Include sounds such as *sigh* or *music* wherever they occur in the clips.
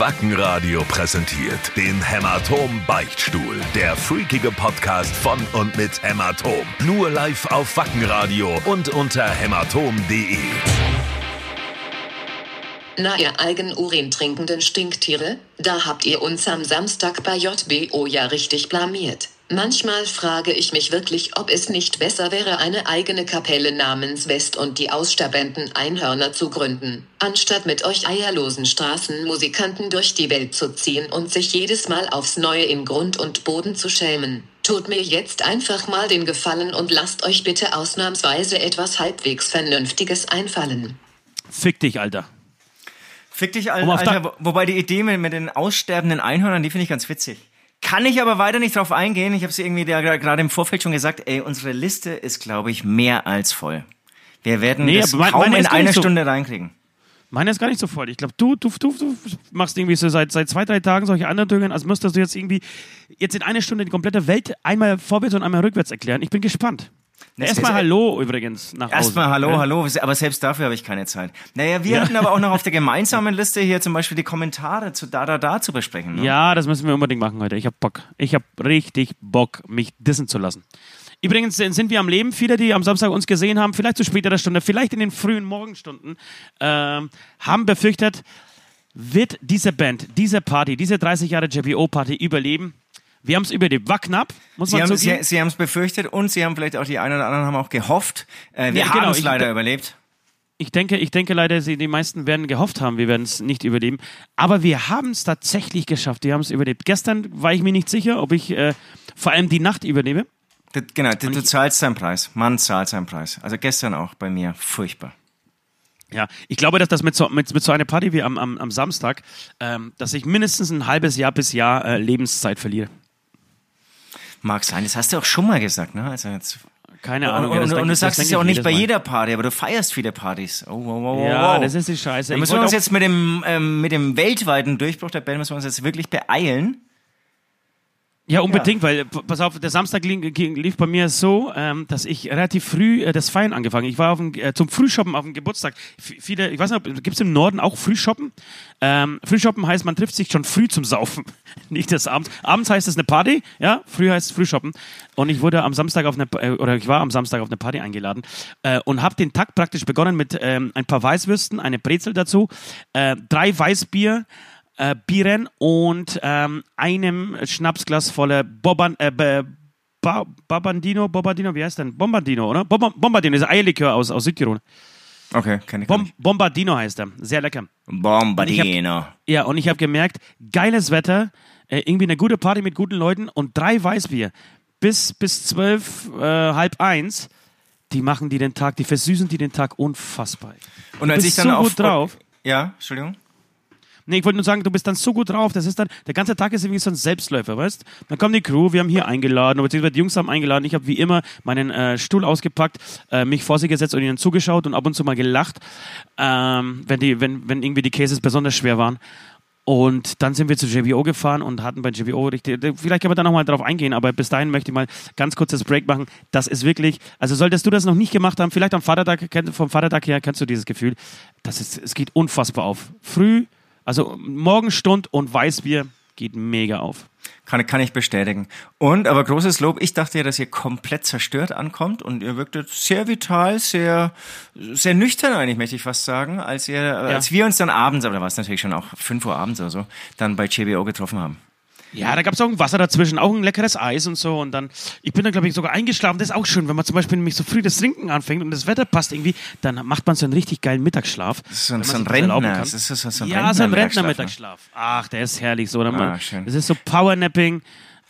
Wackenradio präsentiert den Hämatom Beichtstuhl. Der freakige Podcast von und mit Hämatom. Nur live auf Wackenradio und unter hämatom.de. Na ihr Eigenurin trinkenden Stinktiere, da habt ihr uns am Samstag bei JBO ja richtig blamiert. Manchmal frage ich mich wirklich, ob es nicht besser wäre, eine eigene Kapelle namens West und die aussterbenden Einhörner zu gründen, anstatt mit euch eierlosen Straßenmusikanten durch die Welt zu ziehen und sich jedes Mal aufs Neue in Grund und Boden zu schämen. Tut mir jetzt einfach mal den Gefallen und lasst euch bitte ausnahmsweise etwas halbwegs Vernünftiges einfallen. Fick dich, Alter. Fick dich, Alter. Alter wobei die Idee mit, mit den aussterbenden Einhörnern, die finde ich ganz witzig. Kann ich aber weiter nicht drauf eingehen. Ich habe es irgendwie gerade im Vorfeld schon gesagt. Ey, unsere Liste ist, glaube ich, mehr als voll. Wir werden Nee, das mein- kaum in einer so- Stunde reinkriegen. Meine ist gar nicht so voll. Ich glaube, du, du, du, du machst irgendwie so seit, seit zwei, drei Tagen solche Andeutigungen, als müsstest du jetzt irgendwie jetzt in einer Stunde die komplette Welt einmal vorwärts und einmal rückwärts erklären. Ich bin gespannt. Das Erstmal ist- Hallo übrigens nach Erstmal hallo, Ja? hallo, aber selbst dafür habe ich keine Zeit. Naja, wir Ja. hatten aber auch noch auf der *laughs* gemeinsamen Liste hier zum Beispiel die Kommentare zu Da Da Da zu besprechen. Ne? Ja, das müssen wir unbedingt machen heute. Ich habe Bock. Ich habe richtig Bock, mich dissen zu lassen. Übrigens sind sind wir am Leben. Viele, die am Samstag uns gesehen haben, vielleicht zu späterer Stunde, vielleicht in den frühen Morgenstunden, ähm, haben befürchtet, wird diese Band, diese Party, diese 30 Jahre JBO-Party überleben? Wir haben es überlebt. War knapp, muss Sie man haben zugeben. sie, sie haben es befürchtet und sie haben vielleicht auch die einen oder anderen haben auch gehofft. Äh, wir Ja, haben genau, es ich- leider überlebt. Ich denke, ich denke leider, sie, die meisten werden gehofft haben, wir werden es nicht überleben. Aber wir haben es tatsächlich geschafft. Wir haben es überlebt. Gestern war ich mir nicht sicher, ob ich äh, vor allem die Nacht überlebe. Du, genau, du, du zahlst seinen Preis. Mann zahlt seinen Preis. Also gestern auch bei mir. Furchtbar. Ja, ich glaube, dass das mit so, mit, mit so einer Party wie am, am, am Samstag, ähm, dass ich mindestens ein halbes Jahr bis Jahr äh, Lebenszeit verliere. Mag sein. Das hast du auch schon mal gesagt, ne? Also jetzt. Keine Und, Ahnung. und, das und, denk- und du sagst es ja auch nicht bei jeder Party, aber du feierst viele Partys. Oh, wow, wow, Ja, wow. das ist die Scheiße. Da müssen wir uns jetzt mit dem, ähm, mit dem weltweiten Durchbruch der Band müssen wir uns jetzt wirklich beeilen. Ja, unbedingt, weil, p- pass auf, der Samstag lief bei mir so, ähm, dass ich relativ früh äh, das Feiern angefangen Ich war auf dem, äh, zum Frühshoppen auf dem Geburtstag. F viele, ich weiß nicht, gibt es im Norden auch Frühshoppen? Ähm, Frühshoppen heißt, man trifft sich schon früh zum Saufen, *laughs* nicht das abends. Abends heißt es eine Party, ja, früh heißt es Frühshoppen. Und ich wurde am Samstag auf eine, äh, oder ich war am Samstag auf eine Party eingeladen äh, und habe den Tag praktisch begonnen mit ähm, ein paar Weißwürsten, eine Brezel dazu, äh, drei Weißbier, äh, Bieren und ähm, einem Schnapsglas voller Boban, äh, ba Babandino, Bombardino, wie heißt denn? Bombardino, oder? Bom Bombardino, ist ein Eierlikör aus, aus Südtirol. Okay, kenn ich Bom. Bombardino heißt er. Sehr lecker. Bombardino. Ja, und ich habe gemerkt, geiles Wetter, äh, irgendwie eine gute Party mit guten Leuten und drei Weißbier. Bis, bis zwölf, äh, halb eins, die machen die den Tag, die versüßen die den Tag unfassbar. Und als ich dann so auf, gut drauf. Ja, Entschuldigung. Nee, ich wollte nur sagen, du bist dann so gut drauf, das ist dann, der ganze Tag ist irgendwie so ein Selbstläufer, weißt? Dann kommt die Crew, wir haben hier eingeladen, beziehungsweise die Jungs haben eingeladen, ich habe wie immer meinen äh, Stuhl ausgepackt, äh, mich vor sie gesetzt und ihnen zugeschaut und ab und zu mal gelacht, ähm, wenn, die, wenn, wenn irgendwie die Cases besonders schwer waren. Und dann sind wir zu JBO gefahren und hatten bei JBO richtig, vielleicht können wir da nochmal drauf eingehen, aber bis dahin möchte ich mal ganz kurzes Break machen. Das ist wirklich, also solltest du das noch nicht gemacht haben, vielleicht am Vatertag, vom Vatertag her kennst du dieses Gefühl, das ist, es geht unfassbar auf. Früh, also Morgenstund und Weißbier geht mega auf. Kann, kann ich bestätigen. Und, aber großes Lob, ich dachte ja, dass ihr komplett zerstört ankommt und ihr wirktet sehr vital, sehr, sehr nüchtern eigentlich, möchte ich fast sagen, als ihr, als wir uns dann abends, aber da war es natürlich schon auch 5 Uhr abends oder so, dann bei JBO getroffen haben. Ja, da gab es auch ein Wasser dazwischen, auch ein leckeres Eis und so. Und dann, ich bin dann, glaube ich, sogar eingeschlafen. Das ist auch schön, wenn man zum Beispiel nämlich so früh das Trinken anfängt und das Wetter passt irgendwie, dann macht man so einen richtig geilen Mittagsschlaf. Das ist so ein, so ein Rentner. Das ist so, so ein ja, so ein Rentner-Mittagsschlaf, ne? Ach, der ist herrlich so. Oder Ah, schön. das ist so Powernapping,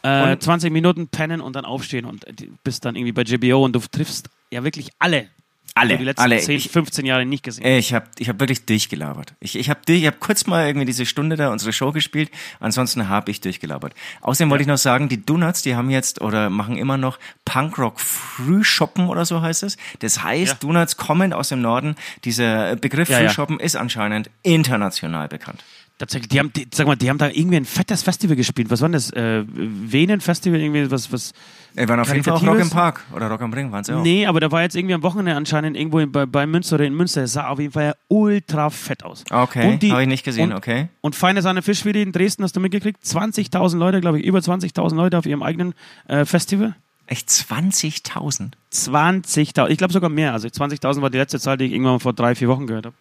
äh, Und- 20 Minuten pennen und dann aufstehen und äh, bist dann irgendwie bei JBO und du triffst ja wirklich alle. Alle, die letzten alle. 10, Ich- 15 Jahre nicht gesehen. Ich habe ich hab wirklich durchgelabert. Ich, ich habe ich hab kurz mal irgendwie diese Stunde da unsere Show gespielt, ansonsten habe ich durchgelabert. Außerdem wollte ich noch sagen, die Donuts, die haben jetzt oder machen immer noch Punkrock Frühshoppen oder so heißt es. Das heißt, Ja. Donuts kommen aus dem Norden. Dieser Begriff Ja, ja. Frühshoppen ist anscheinend international bekannt. Tatsächlich, die haben, die, sag mal, die haben da irgendwie ein fettes Festival gespielt. Was war denn das? Äh, Venen Festival, irgendwie was, was. Wir waren auf jeden Fall auch Rock im Park oder Rock am Ring, waren sie auch. Nee, aber da war jetzt irgendwie am Wochenende anscheinend irgendwo in, bei, bei Münster oder in Münster. Es sah auf jeden Fall ja ultra fett aus. Okay, habe ich nicht gesehen, und, okay. Und feine Sahne Fischfilet in Dresden hast du mitgekriegt? 20.000 Leute, glaube ich, über 20.000 Leute auf ihrem eigenen äh, Festival. Echt 20.000? 20.000, ich glaube sogar mehr. Also 20.000 war die letzte Zahl, die ich irgendwann vor drei, vier Wochen gehört habe.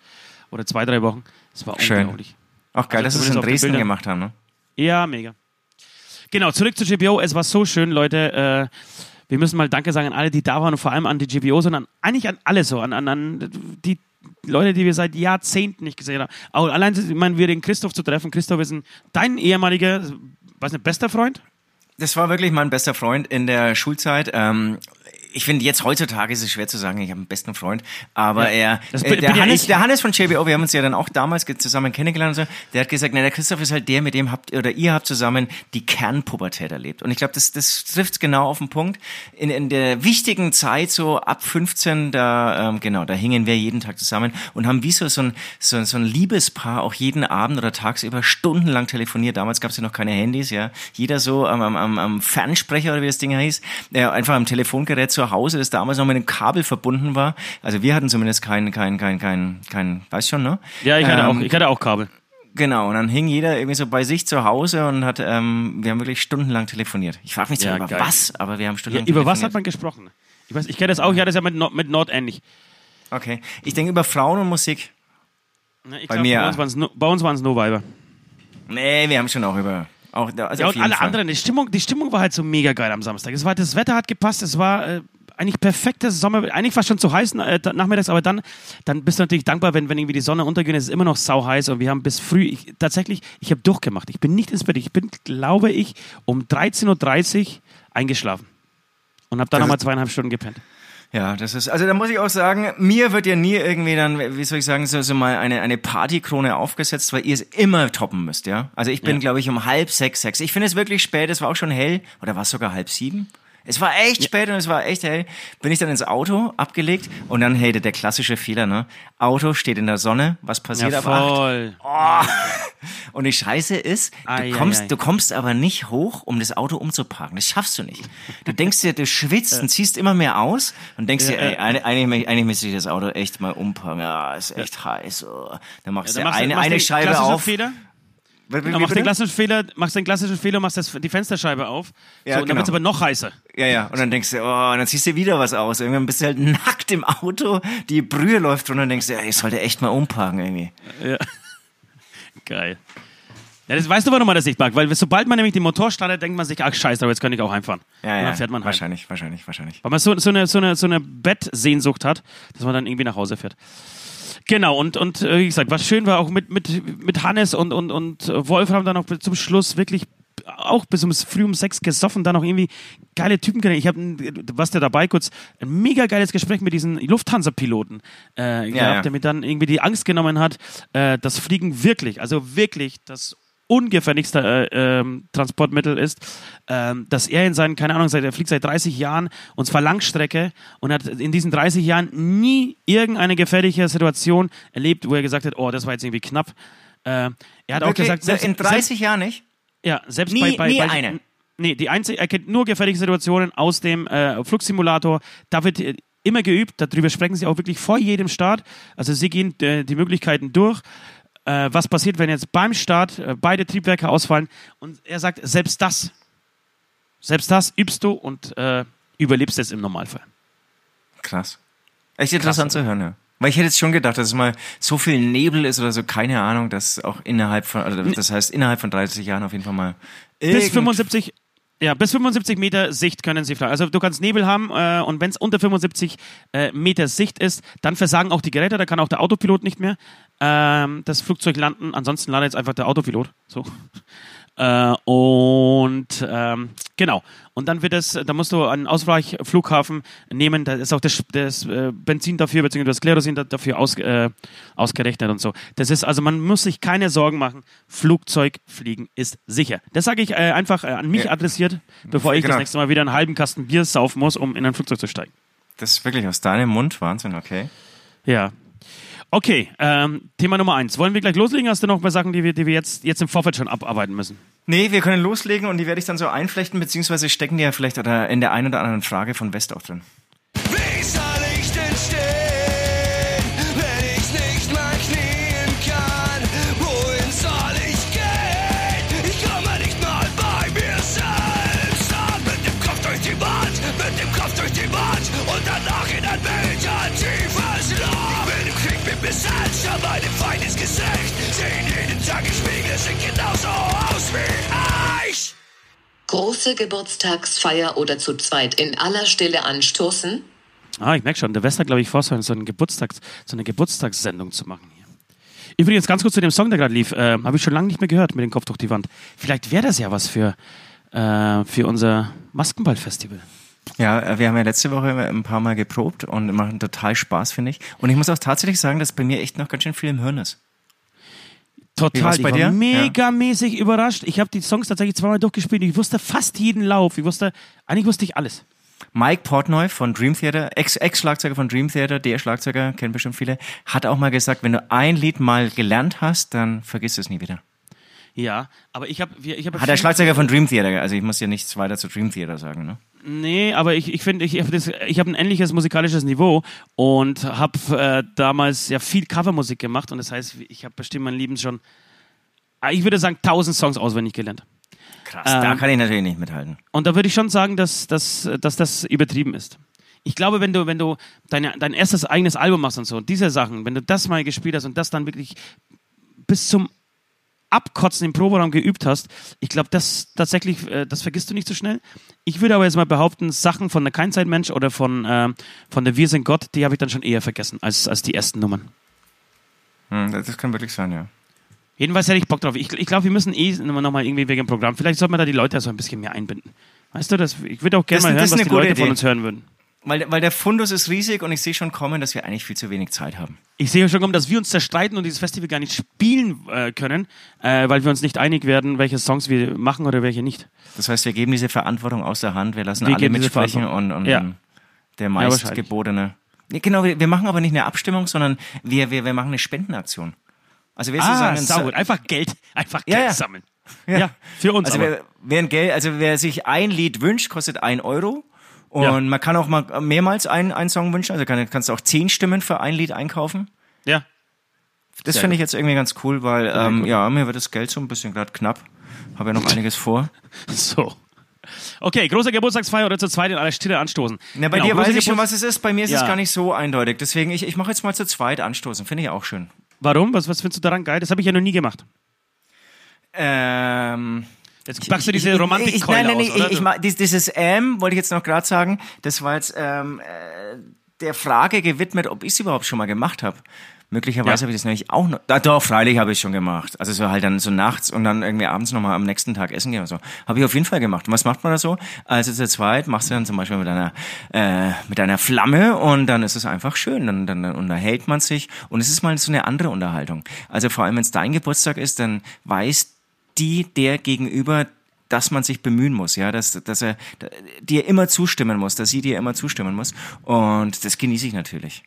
Oder zwei, drei Wochen. Das war Schön. unglaublich. Auch geil, also dass sie es in Dresden gemacht haben, ne? Ja, mega. Genau, zurück zu GBO. Es war so schön, Leute. Äh, wir müssen mal Danke sagen an alle, die da waren und vor allem an die GBO, sondern eigentlich an alle so, an, an, an die Leute, die wir seit Jahrzehnten nicht gesehen haben. Auch allein, ich meine, wir den Christoph zu treffen. Christoph ist ein, dein ehemaliger, was nicht, bester Freund? Das war wirklich mein bester Freund in der Schulzeit. Ähm, ich finde, jetzt heutzutage ist es schwer zu sagen, ich habe einen besten Freund, aber ja, er, äh, der, Hannes, der Hannes von JBO, wir haben uns ja dann auch damals zusammen kennengelernt, und so, der hat gesagt, na, der Christoph ist halt der, mit dem habt, oder ihr habt zusammen die Kernpubertät erlebt. Und ich glaube, das, das trifft genau auf den Punkt. In, in der wichtigen Zeit, so ab 15, da, ähm, genau, da hingen wir jeden Tag zusammen und haben wie so, so, ein, so, so ein Liebespaar auch jeden Abend oder tagsüber stundenlang telefoniert. Damals gab es ja noch keine Handys, ja. Jeder so am, am, am Fernsprecher oder wie das Ding heißt, äh, einfach am Telefongerät zu Hause, das damals noch mit einem Kabel verbunden war. Also wir hatten zumindest kein, kein, kein, kein, kein, weiß schon, ne? Ja, ich hatte, ähm, auch, ich hatte auch Kabel. Genau, und dann hing jeder irgendwie so bei sich zu Hause und hat, ähm, wir haben wirklich stundenlang telefoniert. Ich frage mich zwar ja, über geil. was, aber wir haben stundenlang ja, Über was hat man gesprochen? Ich weiß, ich kenne das auch, ich hatte das ja mit, Nord, mit Nord ähnlich. Okay, ich denke über Frauen und Musik. Na, bei glaub, mir. Bei uns waren es nur Weiber. Nee, wir haben schon auch über auch, also ja, und alle Fall. anderen, die Stimmung, die Stimmung war halt so mega geil am Samstag. Es war, das Wetter hat gepasst, es war äh, eigentlich perfektes Sommer, eigentlich fast schon zu heiß äh, nachmittags, aber dann, dann bist du natürlich dankbar, wenn, wenn irgendwie die Sonne untergeht, es ist immer noch sau heiß und wir haben bis früh, ich, tatsächlich, ich habe durchgemacht. Ich bin nicht ins Bett, ich bin, glaube ich, um 13.30 Uhr eingeschlafen und habe dann nochmal zweieinhalb Stunden gepennt. Ja, das ist, also da muss ich auch sagen, mir wird ja nie irgendwie dann, wie soll ich sagen, so, so mal eine, eine Partykrone aufgesetzt, weil ihr es immer toppen müsst, ja. Also ich bin, ja. glaube ich, um halb sechs, sechs. Ich finde es wirklich spät, es war auch schon hell, oder war es sogar halb sieben? Es war echt spät und es war echt hell. Bin ich dann ins Auto abgelegt und dann, hey, der klassische Fehler, ne? Auto steht in der Sonne, was passiert ja, voll. ab acht? Oh. Und die Scheiße ist, du kommst, ai, ai. du kommst aber nicht hoch, um das Auto umzuparken. Das schaffst du nicht. Du denkst dir, du schwitzt und ziehst immer mehr aus und denkst dir, ey, eigentlich, eigentlich müsste ich das Auto echt mal umparken. Ja, ist echt heiß. Oh. Dann machst du ja, eine, eine Scheibe auf. Fehler? Wie, wie, machst, den klassischen Fehler, machst den klassischen Fehler, machst das, die Fensterscheibe auf. Ja, so, und genau. dann wird es aber noch heißer. Ja, ja. Und dann denkst du, oh, und dann ziehst du wieder was aus. Irgendwann bist du halt nackt im Auto, die Brühe läuft drunter und denkst du, ja, ich sollte echt mal umparken irgendwie. Ja. *laughs* Geil. Ja, das weißt du, warum man das nicht mag, weil sobald man nämlich den Motor startet, denkt man sich, ach scheiße, aber jetzt kann ich auch heimfahren. Ja, und dann ja, fährt man wahrscheinlich, heim. wahrscheinlich, wahrscheinlich. Weil man so, so, eine, so, eine, so eine Bettsehnsucht hat, dass man dann irgendwie nach Hause fährt. Genau, und, und äh, wie gesagt, was schön war auch mit, mit, mit Hannes und, und, und Wolfram dann auch zum Schluss wirklich auch bis um früh um sechs gesoffen, dann noch irgendwie geile Typen kennengelernt. Ich habe, was der dabei kurz, ein mega geiles Gespräch mit diesen Lufthansa-Piloten äh, ja, gehabt, ja. der mir dann irgendwie die Angst genommen hat, äh, das Fliegen wirklich, also wirklich das ungefährlichste äh, ähm, Transportmittel ist, ähm, dass er in seinen, keine Ahnung, seit, er fliegt seit 30 Jahren und zwar Langstrecke und hat in diesen 30 Jahren nie irgendeine gefährliche Situation erlebt, wo er gesagt hat, oh, das war jetzt irgendwie knapp. Äh, er hat okay, auch gesagt, selbst, in 30 selbst, Jahren nicht? Ja, selbst nie, bei, bei, nie bei eine. Nee, die einzige, er kennt nur gefährliche Situationen aus dem äh, Flugsimulator. Da wird äh, immer geübt, darüber sprechen sie auch wirklich vor jedem Start. Also sie gehen äh, die Möglichkeiten durch äh, was passiert, wenn jetzt beim Start äh, beide Triebwerke ausfallen. Und er sagt, selbst das, selbst das übst du und äh, überlebst es im Normalfall. Krass. Echt interessant Krass, zu hören, ja. Weil ich hätte jetzt schon gedacht, dass es mal so viel Nebel ist oder so, keine Ahnung, dass auch innerhalb von, also das heißt innerhalb von 30 Jahren auf jeden Fall mal. Bis 75, ja, bis 75 Meter Sicht können sie fliegen. Also du kannst Nebel haben äh, und wenn es unter 75 äh, Meter Sicht ist, dann versagen auch die Geräte, da kann auch der Autopilot nicht mehr ähm, das Flugzeug landen. Ansonsten landet jetzt einfach der Autopilot. So. *laughs* Äh, und ähm, genau. Und dann wird es, da musst du einen Ausweichflughafen nehmen, da ist auch das, das äh, Benzin dafür, beziehungsweise das Klerosin dafür aus, äh, ausgerechnet und so. Das ist, also man muss sich keine Sorgen machen, Flugzeugfliegen ist sicher. Das sage ich äh, einfach äh, an mich ja. adressiert, bevor ich genau. das nächste Mal wieder einen halben Kasten Bier saufen muss, um in ein Flugzeug zu steigen. Das ist wirklich aus deinem Mund Wahnsinn, okay. Ja, Okay, ähm, Thema Nummer eins. Wollen wir gleich loslegen? Hast du noch paar Sachen, die wir, die wir jetzt, jetzt im Vorfeld schon abarbeiten müssen? Nee, wir können loslegen und die werde ich dann so einflechten, beziehungsweise stecken die ja vielleicht in der einen oder anderen Frage von West auch drin. Sind genauso aus wie ich. Große Geburtstagsfeier oder zu zweit in aller Stille anstoßen? Ah, ich merke schon, der West hat, glaube ich, vor, so eine, Geburtstags-, so eine Geburtstagssendung zu machen hier. Übrigens, ganz kurz zu dem Song, der gerade lief, äh, habe ich schon lange nicht mehr gehört mit dem Kopf durch die Wand. Vielleicht wäre das ja was für, äh, für unser Maskenball-Festival. Ja, äh, wir haben ja letzte Woche ein paar Mal geprobt und machen total Spaß, finde ich. Und ich muss auch tatsächlich sagen, dass bei mir echt noch ganz schön viel im Hirn ist. Total, ich war dir? megamäßig überrascht. Ich habe die Songs tatsächlich zweimal durchgespielt. Ich wusste fast jeden Lauf. Ich wusste, eigentlich wusste ich alles. Mike Portnoy von Dream Theater, Ex- Ex-Schlagzeuger von Dream Theater, der Schlagzeuger, kennen bestimmt viele, hat auch mal gesagt, wenn du ein Lied mal gelernt hast, dann vergiss es nie wieder. Ja, aber ich habe, ich habe Hat der Schlagzeuger von Dream Theater, also ich muss ja nichts weiter zu Dream Theater sagen, ne? Nee, aber ich, ich finde, ich habe hab ein ähnliches musikalisches Niveau und habe äh, damals ja viel Covermusik gemacht und das heißt, ich habe bestimmt mein Leben schon, ah, ich würde sagen, 1000 Songs auswendig gelernt. Krass, da Ähm, kann ich natürlich nicht mithalten. Und da würde ich schon sagen, dass, dass, dass das übertrieben ist. Ich glaube, wenn du, wenn du deine, dein erstes eigenes Album machst und so, diese Sachen, wenn du das mal gespielt hast und das dann wirklich bis zum Abkotzen im Proberaum geübt hast, ich glaube, das tatsächlich, äh, das vergisst du nicht so schnell. Ich würde aber jetzt mal behaupten, Sachen von der Keinzeitmensch oder von, äh, von der Wir sind Gott, die habe ich dann schon eher vergessen als, als die ersten Nummern. Hm, das kann wirklich sein, ja. Jedenfalls hätte ich Bock drauf. Ich, ich glaube, wir müssen eh nochmal irgendwie wegen dem Programm. Vielleicht sollte man da die Leute so ein bisschen mehr einbinden. Weißt du, das, ich würde auch gerne mal hören, was die Leute von Idee. uns hören würden. Weil, weil der Fundus ist riesig und ich sehe schon kommen, dass wir eigentlich viel zu wenig Zeit haben. Ich sehe schon kommen, dass wir uns zerstreiten und dieses Festival gar nicht spielen äh, können, äh, weil wir uns nicht einig werden, welche Songs wir machen oder welche nicht. Das heißt, wir geben diese Verantwortung aus der Hand, wir lassen Wir alle mitsprechen und, und Ja. der meistgebotene. Nee, genau, wir, wir machen aber nicht eine Abstimmung, sondern wir, wir, wir machen eine Spendenaktion. Also wir Ah, saugut. Einfach Geld, *laughs* einfach Ja, Geld ja. sammeln. Ja. für uns Also wer, wer, ein Geld, also wer sich ein Lied wünscht, kostet ein Euro. Und Ja. man kann auch mal mehrmals einen, einen Song wünschen. Also kann, kannst du auch zehn Stimmen für ein Lied einkaufen. ja. Das finde ich jetzt irgendwie ganz cool, weil ähm, gut. ja, mir wird das Geld so ein bisschen gerade knapp. Habe ja noch *laughs* einiges vor. So. Okay, große Geburtstagsfeier oder zu zweit in aller Stille anstoßen. Na, bei Genau, dir weiß ich schon, was es ist. Bei mir ist es Ja. gar nicht so eindeutig. Deswegen, ich, ich mache jetzt mal zu zweit anstoßen. Finde ich auch schön. Warum? Was, was findest du daran geil? Das habe ich ja noch nie gemacht. Ähm, Jetzt packst du diese ich- romantik ich, Nein, nein, nein, ich, ich, dies- dieses ähm, wollte ich jetzt noch gerade sagen, das war jetzt ähm, äh, der Frage gewidmet, ob ich es überhaupt schon mal gemacht habe. Möglicherweise Ja. habe ich das nämlich auch noch. Ah, doch, freilich habe ich schon gemacht. Also so halt dann so nachts und dann irgendwie abends nochmal am nächsten Tag essen gehen oder so. Habe ich auf jeden Fall gemacht. Und was macht man da so? Also zu zweit machst du dann zum Beispiel mit einer, äh, mit einer Flamme und dann ist es einfach schön. Dann, dann, dann unterhält man sich und es ist mal so eine andere Unterhaltung. Also vor allem, wenn es dein Geburtstag ist, dann weiß die, der gegenüber, dass man sich bemühen muss, ja, dass, dass er dir immer zustimmen muss, dass sie dir immer zustimmen muss. Und das genieße ich natürlich.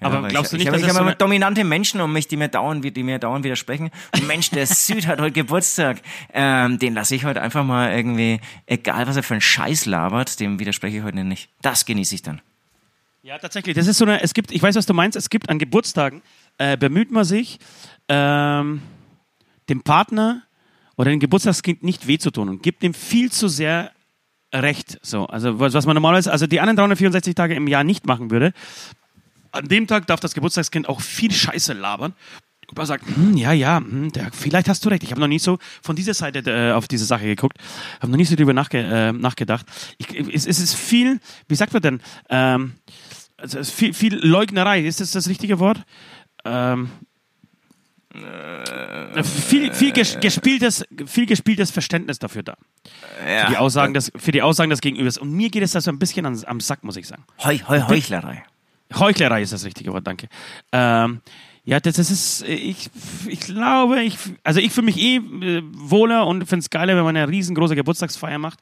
Ja, Aber glaubst du ich, nicht, ich, dass ich das habe so immer eine- dominante Menschen um mich, die mir dauernd, die mir dauernd widersprechen. Und Mensch, der *laughs* Süd hat heute Geburtstag. Ähm, den lasse ich heute einfach mal irgendwie, egal was er für einen Scheiß labert, dem widerspreche ich heute nicht. Das genieße ich dann. Ja, tatsächlich. Das ist so eine, es gibt, ich weiß, was du meinst, es gibt an Geburtstagen, äh, bemüht man sich, ähm, dem Partner oder dem Geburtstagskind nicht weh zu tun und gibt ihm viel zu sehr Recht. So, also was, man normalerweise, also die anderen 364 Tage im Jahr nicht machen würde. An dem Tag darf das Geburtstagskind auch viel Scheiße labern. Und man sagt, hm, ja, ja, hm, der, vielleicht hast du recht. Ich habe noch nie so von dieser Seite äh, auf diese Sache geguckt, habe noch nie so drüber nachge äh, nachgedacht. Ich, es, es ist viel, wie sagt man denn, ähm, also viel, viel Leugnerei, ist das das richtige Wort? Ähm, äh, viel, viel ges gespieltes, viel gespieltes Verständnis dafür da. Für die Aussagen des, für die Aussagen des Gegenübers. Und mir geht es da so ein bisschen an, am Sack, muss ich sagen. Heu, heu, Heuchlerei. Heuchlerei ist das richtige Wort, danke. Ähm, ja, das, das ist, ich, ich glaube, ich, also ich fühle mich eh äh, wohler und finde es geiler, wenn man eine riesengroße Geburtstagsfeier macht.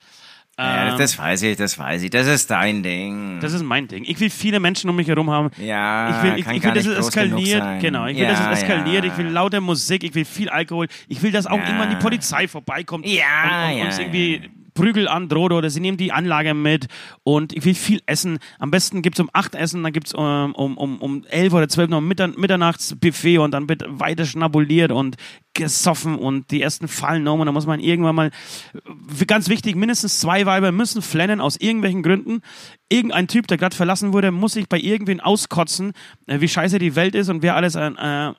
Ja, das weiß ich, das weiß ich. Das ist dein Ding. Das ist mein Ding. Ich will viele Menschen um mich herum haben. Ja, ich will, ich, kann ich gar will dass es eskaliert. Genau, ich will, Ja, dass es eskaliert. ja. Ich will laute Musik, ich will viel Alkohol. Ich will, dass auch Ja. irgendwann die Polizei vorbeikommt Ja, und, und ja, uns irgendwie Prügel androht oder sie nehmen die Anlage mit und ich will viel essen. Am besten gibt's um 8 Essen, dann gibt's um, um, um, um 11 oder 12 noch ein Mittern Mitternachtsbuffet und dann wird weiter schnabuliert und gesoffen und die ersten fallen um und dann muss man irgendwann mal, ganz wichtig, mindestens zwei Weiber müssen flennen aus irgendwelchen Gründen. Irgendein Typ, der gerade verlassen wurde, muss sich bei irgendwen auskotzen, äh, wie scheiße die Welt ist und wer alles an, äh,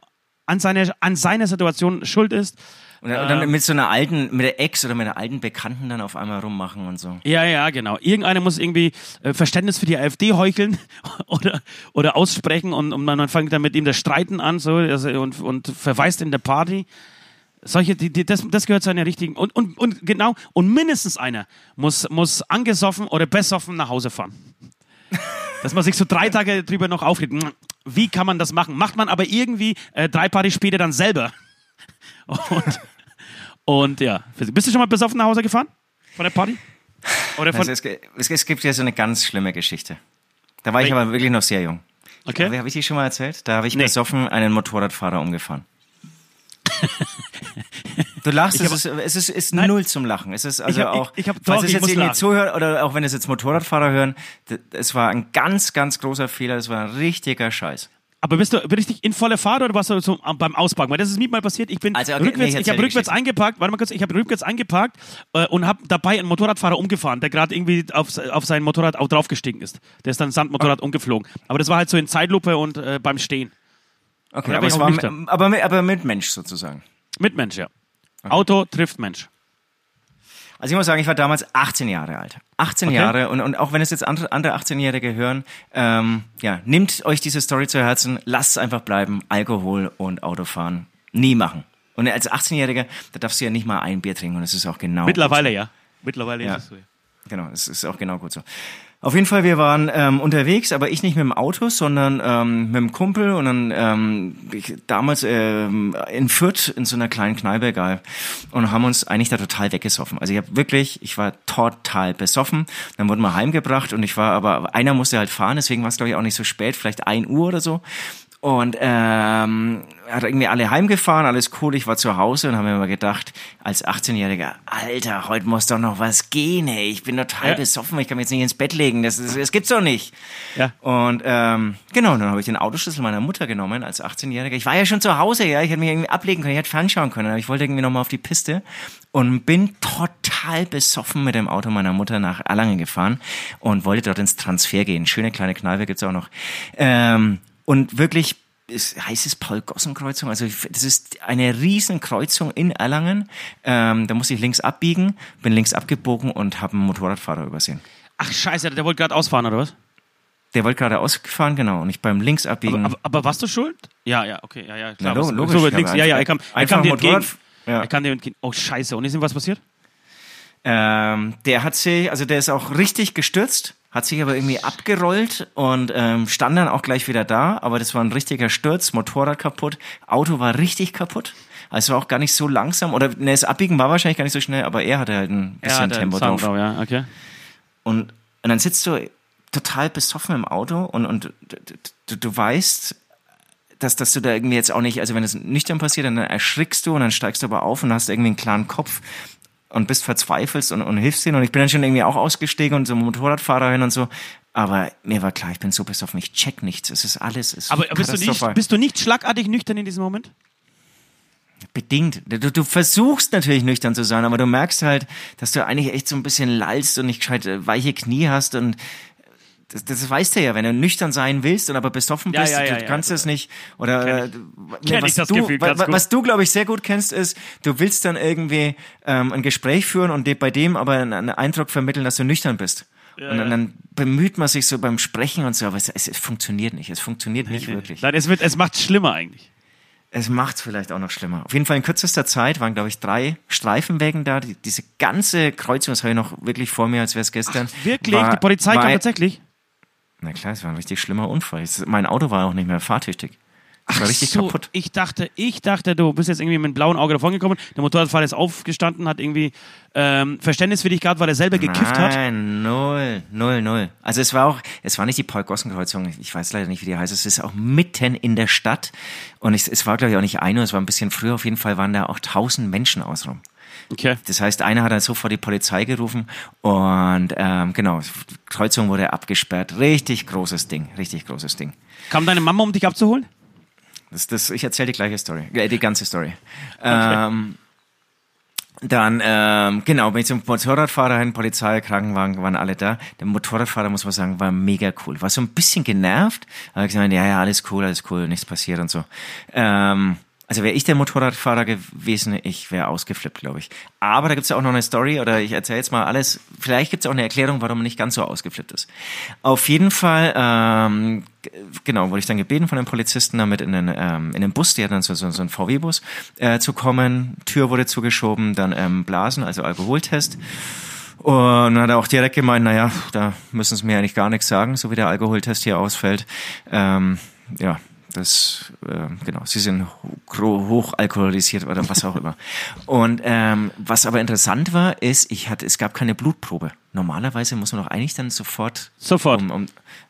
an, seine, an seiner Situation schuld ist. Und dann, und dann mit so einer alten, mit der Ex oder mit einer alten Bekannten dann auf einmal rummachen und so. Ja, ja, genau. Irgendeiner muss irgendwie äh, Verständnis für die AfD heucheln *laughs* oder, oder aussprechen und, und man fängt dann mit ihm das Streiten an so, also, und, und verweist in der Party. Solche, die, die, das, das gehört zu einer richtigen. Und, und, und genau, und mindestens einer muss, muss angesoffen oder besoffen nach Hause fahren. Dass man sich so drei Tage drüber noch aufregt. Wie kann man das machen? Macht man aber irgendwie äh, drei Partys später dann selber. *laughs* Und, und ja. Bist du schon mal besoffen nach Hause gefahren? Von der Party? Oder von, Also es, es, es gibt ja so eine ganz schlimme Geschichte. Da war ich aber wirklich noch sehr jung. okay. Habe ich die schon mal erzählt? Da habe ich Nee. besoffen einen Motorradfahrer umgefahren. *laughs* Du lachst, es ist, es ist, ist null zum Lachen. Es ist also Ich hab- ich- auch, ich hab- falls doch, es ich jetzt irgendwie zuhört oder auch wenn es jetzt Motorradfahrer hören, es war ein ganz, ganz großer Fehler. Das war ein richtiger Scheiß. Aber bist du richtig in voller Fahrt oder warst du so beim Auspacken? Weil das ist mir mal passiert. Ich bin Also, okay, nee, rückwärts, ich ich habe rückwärts eingeparkt. Warte mal kurz, ich habe rückwärts eingeparkt äh, und habe dabei einen Motorradfahrer umgefahren, der gerade irgendwie auf, auf sein Motorrad auch draufgestiegen ist. Der ist dann Sandmotorrad Ah. umgeflogen. Aber das war halt so in Zeitlupe und äh, beim Stehen. Okay, aber, auch war, aber, aber mit Mensch sozusagen. Mit Mensch, ja. Auto trifft Mensch. Also ich muss sagen, ich war damals 18 Jahre alt. 18 Okay. Jahre und, und auch wenn es jetzt andere, andere 18-Jährige hören, ähm, ja, nehmt euch diese Story zu Herzen, lasst es einfach bleiben, Alkohol und Autofahren nie machen. Und als 18-Jähriger, da darfst du ja nicht mal ein Bier trinken und das ist auch genau Mittlerweile ja. Mittlerweile Ja. ist es so. ja. Genau, es ist auch genau gut so. Auf jeden Fall, wir waren ähm, unterwegs, aber ich nicht mit dem Auto, sondern ähm, mit dem Kumpel und dann ähm, ich, damals ähm, in Fürth in so einer kleinen Kneipe, egal, und haben uns eigentlich da total weggesoffen. Also ich habe wirklich, ich war total besoffen. Dann wurden wir heimgebracht und ich war aber, einer musste halt fahren, deswegen war es glaube ich auch nicht so spät, vielleicht ein Uhr oder so. Und ähm, hat irgendwie alle heimgefahren, alles cool, ich war zu Hause und habe mir immer gedacht, als 18-Jähriger, Alter, heute muss doch noch was gehen, ey. Ich bin total Ja. besoffen, ich kann mich jetzt nicht ins Bett legen, das, das, das gibt's doch nicht. Ja. Und ähm, genau, dann habe ich den Autoschlüssel meiner Mutter genommen als 18-Jähriger. Ich war ja schon zu Hause, ja, ich hätte mich irgendwie ablegen können, ich hätte fernschauen können, aber ich wollte irgendwie nochmal auf die Piste und bin total besoffen mit dem Auto meiner Mutter nach Erlangen gefahren und wollte dort ins Transfer gehen. Schöne kleine Kneipe gibt's auch noch. Ähm, und wirklich, es heißt es Paul-Gossen-Kreuzung? Also das ist eine riesen Kreuzung in Erlangen. Ähm, da muss ich links abbiegen, bin links abgebogen und habe einen Motorradfahrer übersehen. Ach scheiße, der wollte gerade ausfahren, oder was? Der wollte gerade ausgefahren, genau. Und ich beim links abbiegen. Aber, aber, aber warst du schuld? Ja, ja, okay, ja, ja, klar. Na, logisch, so wird links, ja, ja, er kam, er kam dir entgegen. Ja. Er kam dir entgegen. Oh scheiße, und ist ihm was passiert? Ähm, der hat sich, also der ist auch richtig gestürzt, hat sich aber irgendwie abgerollt und ähm, stand dann auch gleich wieder da. Aber das war ein richtiger Sturz, Motorrad kaputt, Auto war richtig kaputt. Also war auch gar nicht so langsam oder ne, das Abbiegen war wahrscheinlich gar nicht so schnell, aber er hatte halt ein bisschen Tempo Sound drauf. ja, okay. Und, und dann sitzt du total besoffen im Auto und, und du, du, du weißt, dass, dass du da irgendwie jetzt auch nicht, also wenn es nüchtern passiert, dann erschrickst du und dann steigst du aber auf und hast irgendwie einen klaren Kopf und bist verzweifelst und, und hilfst denen. Und ich bin dann schon irgendwie auch ausgestiegen und so Motorradfahrer hin und so. Aber mir war klar, ich bin so besoffen, ich check nichts. Es ist alles. Es ist Aber bist du, nicht, bist du nicht schlagartig nüchtern in diesem Moment? Bedingt. Du, du versuchst natürlich nüchtern zu sein, aber du merkst halt, dass du eigentlich echt so ein bisschen lallst und nicht gescheit weiche Knie hast und das, das weißt du ja, wenn du nüchtern sein willst und aber besoffen bist, ja, du ja, ja. kannst es nicht. Oder äh, Kenn was ich das du, Gefühl wa- wa- was du, glaube ich, sehr gut kennst, ist, du willst dann irgendwie ähm, ein Gespräch führen und dir bei dem aber einen, Eindruck vermitteln, dass du nüchtern bist. und dann, dann bemüht man sich so beim Sprechen und so, aber es, es, es funktioniert nicht. Es funktioniert nicht wirklich. Nein, es, wird, es macht schlimmer eigentlich. Es macht's vielleicht auch noch schlimmer. Auf jeden Fall in kürzester Zeit waren, glaube ich, drei Streifenwägen da. Die, diese ganze Kreuzung, das habe ich noch wirklich vor mir, als wäre es gestern. Wirklich? War, die Polizei war, kam tatsächlich? Na klar, es war ein richtig schlimmer Unfall. Mein Auto war auch nicht mehr fahrtüchtig. Das war richtig so, kaputt. Ich dachte, ich dachte, du bist jetzt irgendwie mit einem blauen Auge davon gekommen. Der Motorradfahrer ist aufgestanden, hat irgendwie ähm, Verständnis für dich gehabt, weil er selber gekifft hat. Nein, null, null, null. Also es war auch, es war nicht die Paul-Gossen-Kreuzung, ich weiß leider nicht, wie die heißt, es ist auch mitten in der Stadt und es, es war, glaube ich, auch nicht ein Uhr, es war ein bisschen früher, auf jeden Fall waren da auch tausend Menschen außenrum. Okay. Das heißt, einer hat dann sofort die Polizei gerufen und ähm, genau, die Kreuzung wurde abgesperrt. Richtig großes Ding, richtig großes Ding. Kam deine Mama, um dich abzuholen? Das, das, ich erzähle die gleiche Story, äh, die ganze Story. Ähm, dann, ähm, genau, bin ich zum Motorradfahrer hin, Polizei, Krankenwagen waren alle da. Der Motorradfahrer, muss man sagen, war mega cool. War so ein bisschen genervt, aber gesagt, ja, ja, alles cool, alles cool, nichts passiert und so. Ähm, also wäre ich der Motorradfahrer gewesen, ich wäre ausgeflippt, glaube ich. Aber da gibt's ja auch noch eine Story, oder ich erzähle jetzt mal alles. Vielleicht gibt's auch eine Erklärung, warum man nicht ganz so ausgeflippt ist. Auf jeden Fall, ähm, genau, wurde ich dann gebeten von den Polizisten, damit in den, ähm, in den Bus, hatten dann so, so, so einen VW-Bus, äh, zu kommen. Tür wurde zugeschoben, dann ähm, Blasen, also Alkoholtest. Und dann hat er auch direkt gemeint, naja, da müssen sie mir eigentlich gar nichts sagen, so wie der Alkoholtest hier ausfällt. Ähm, ja, das, äh, genau, sie sind ho- hoch alkoholisiert oder was auch immer. Und ähm, was aber interessant war, ist, ich hatte, es gab keine Blutprobe. Normalerweise muss man doch eigentlich dann sofort. Sofort. Um, um,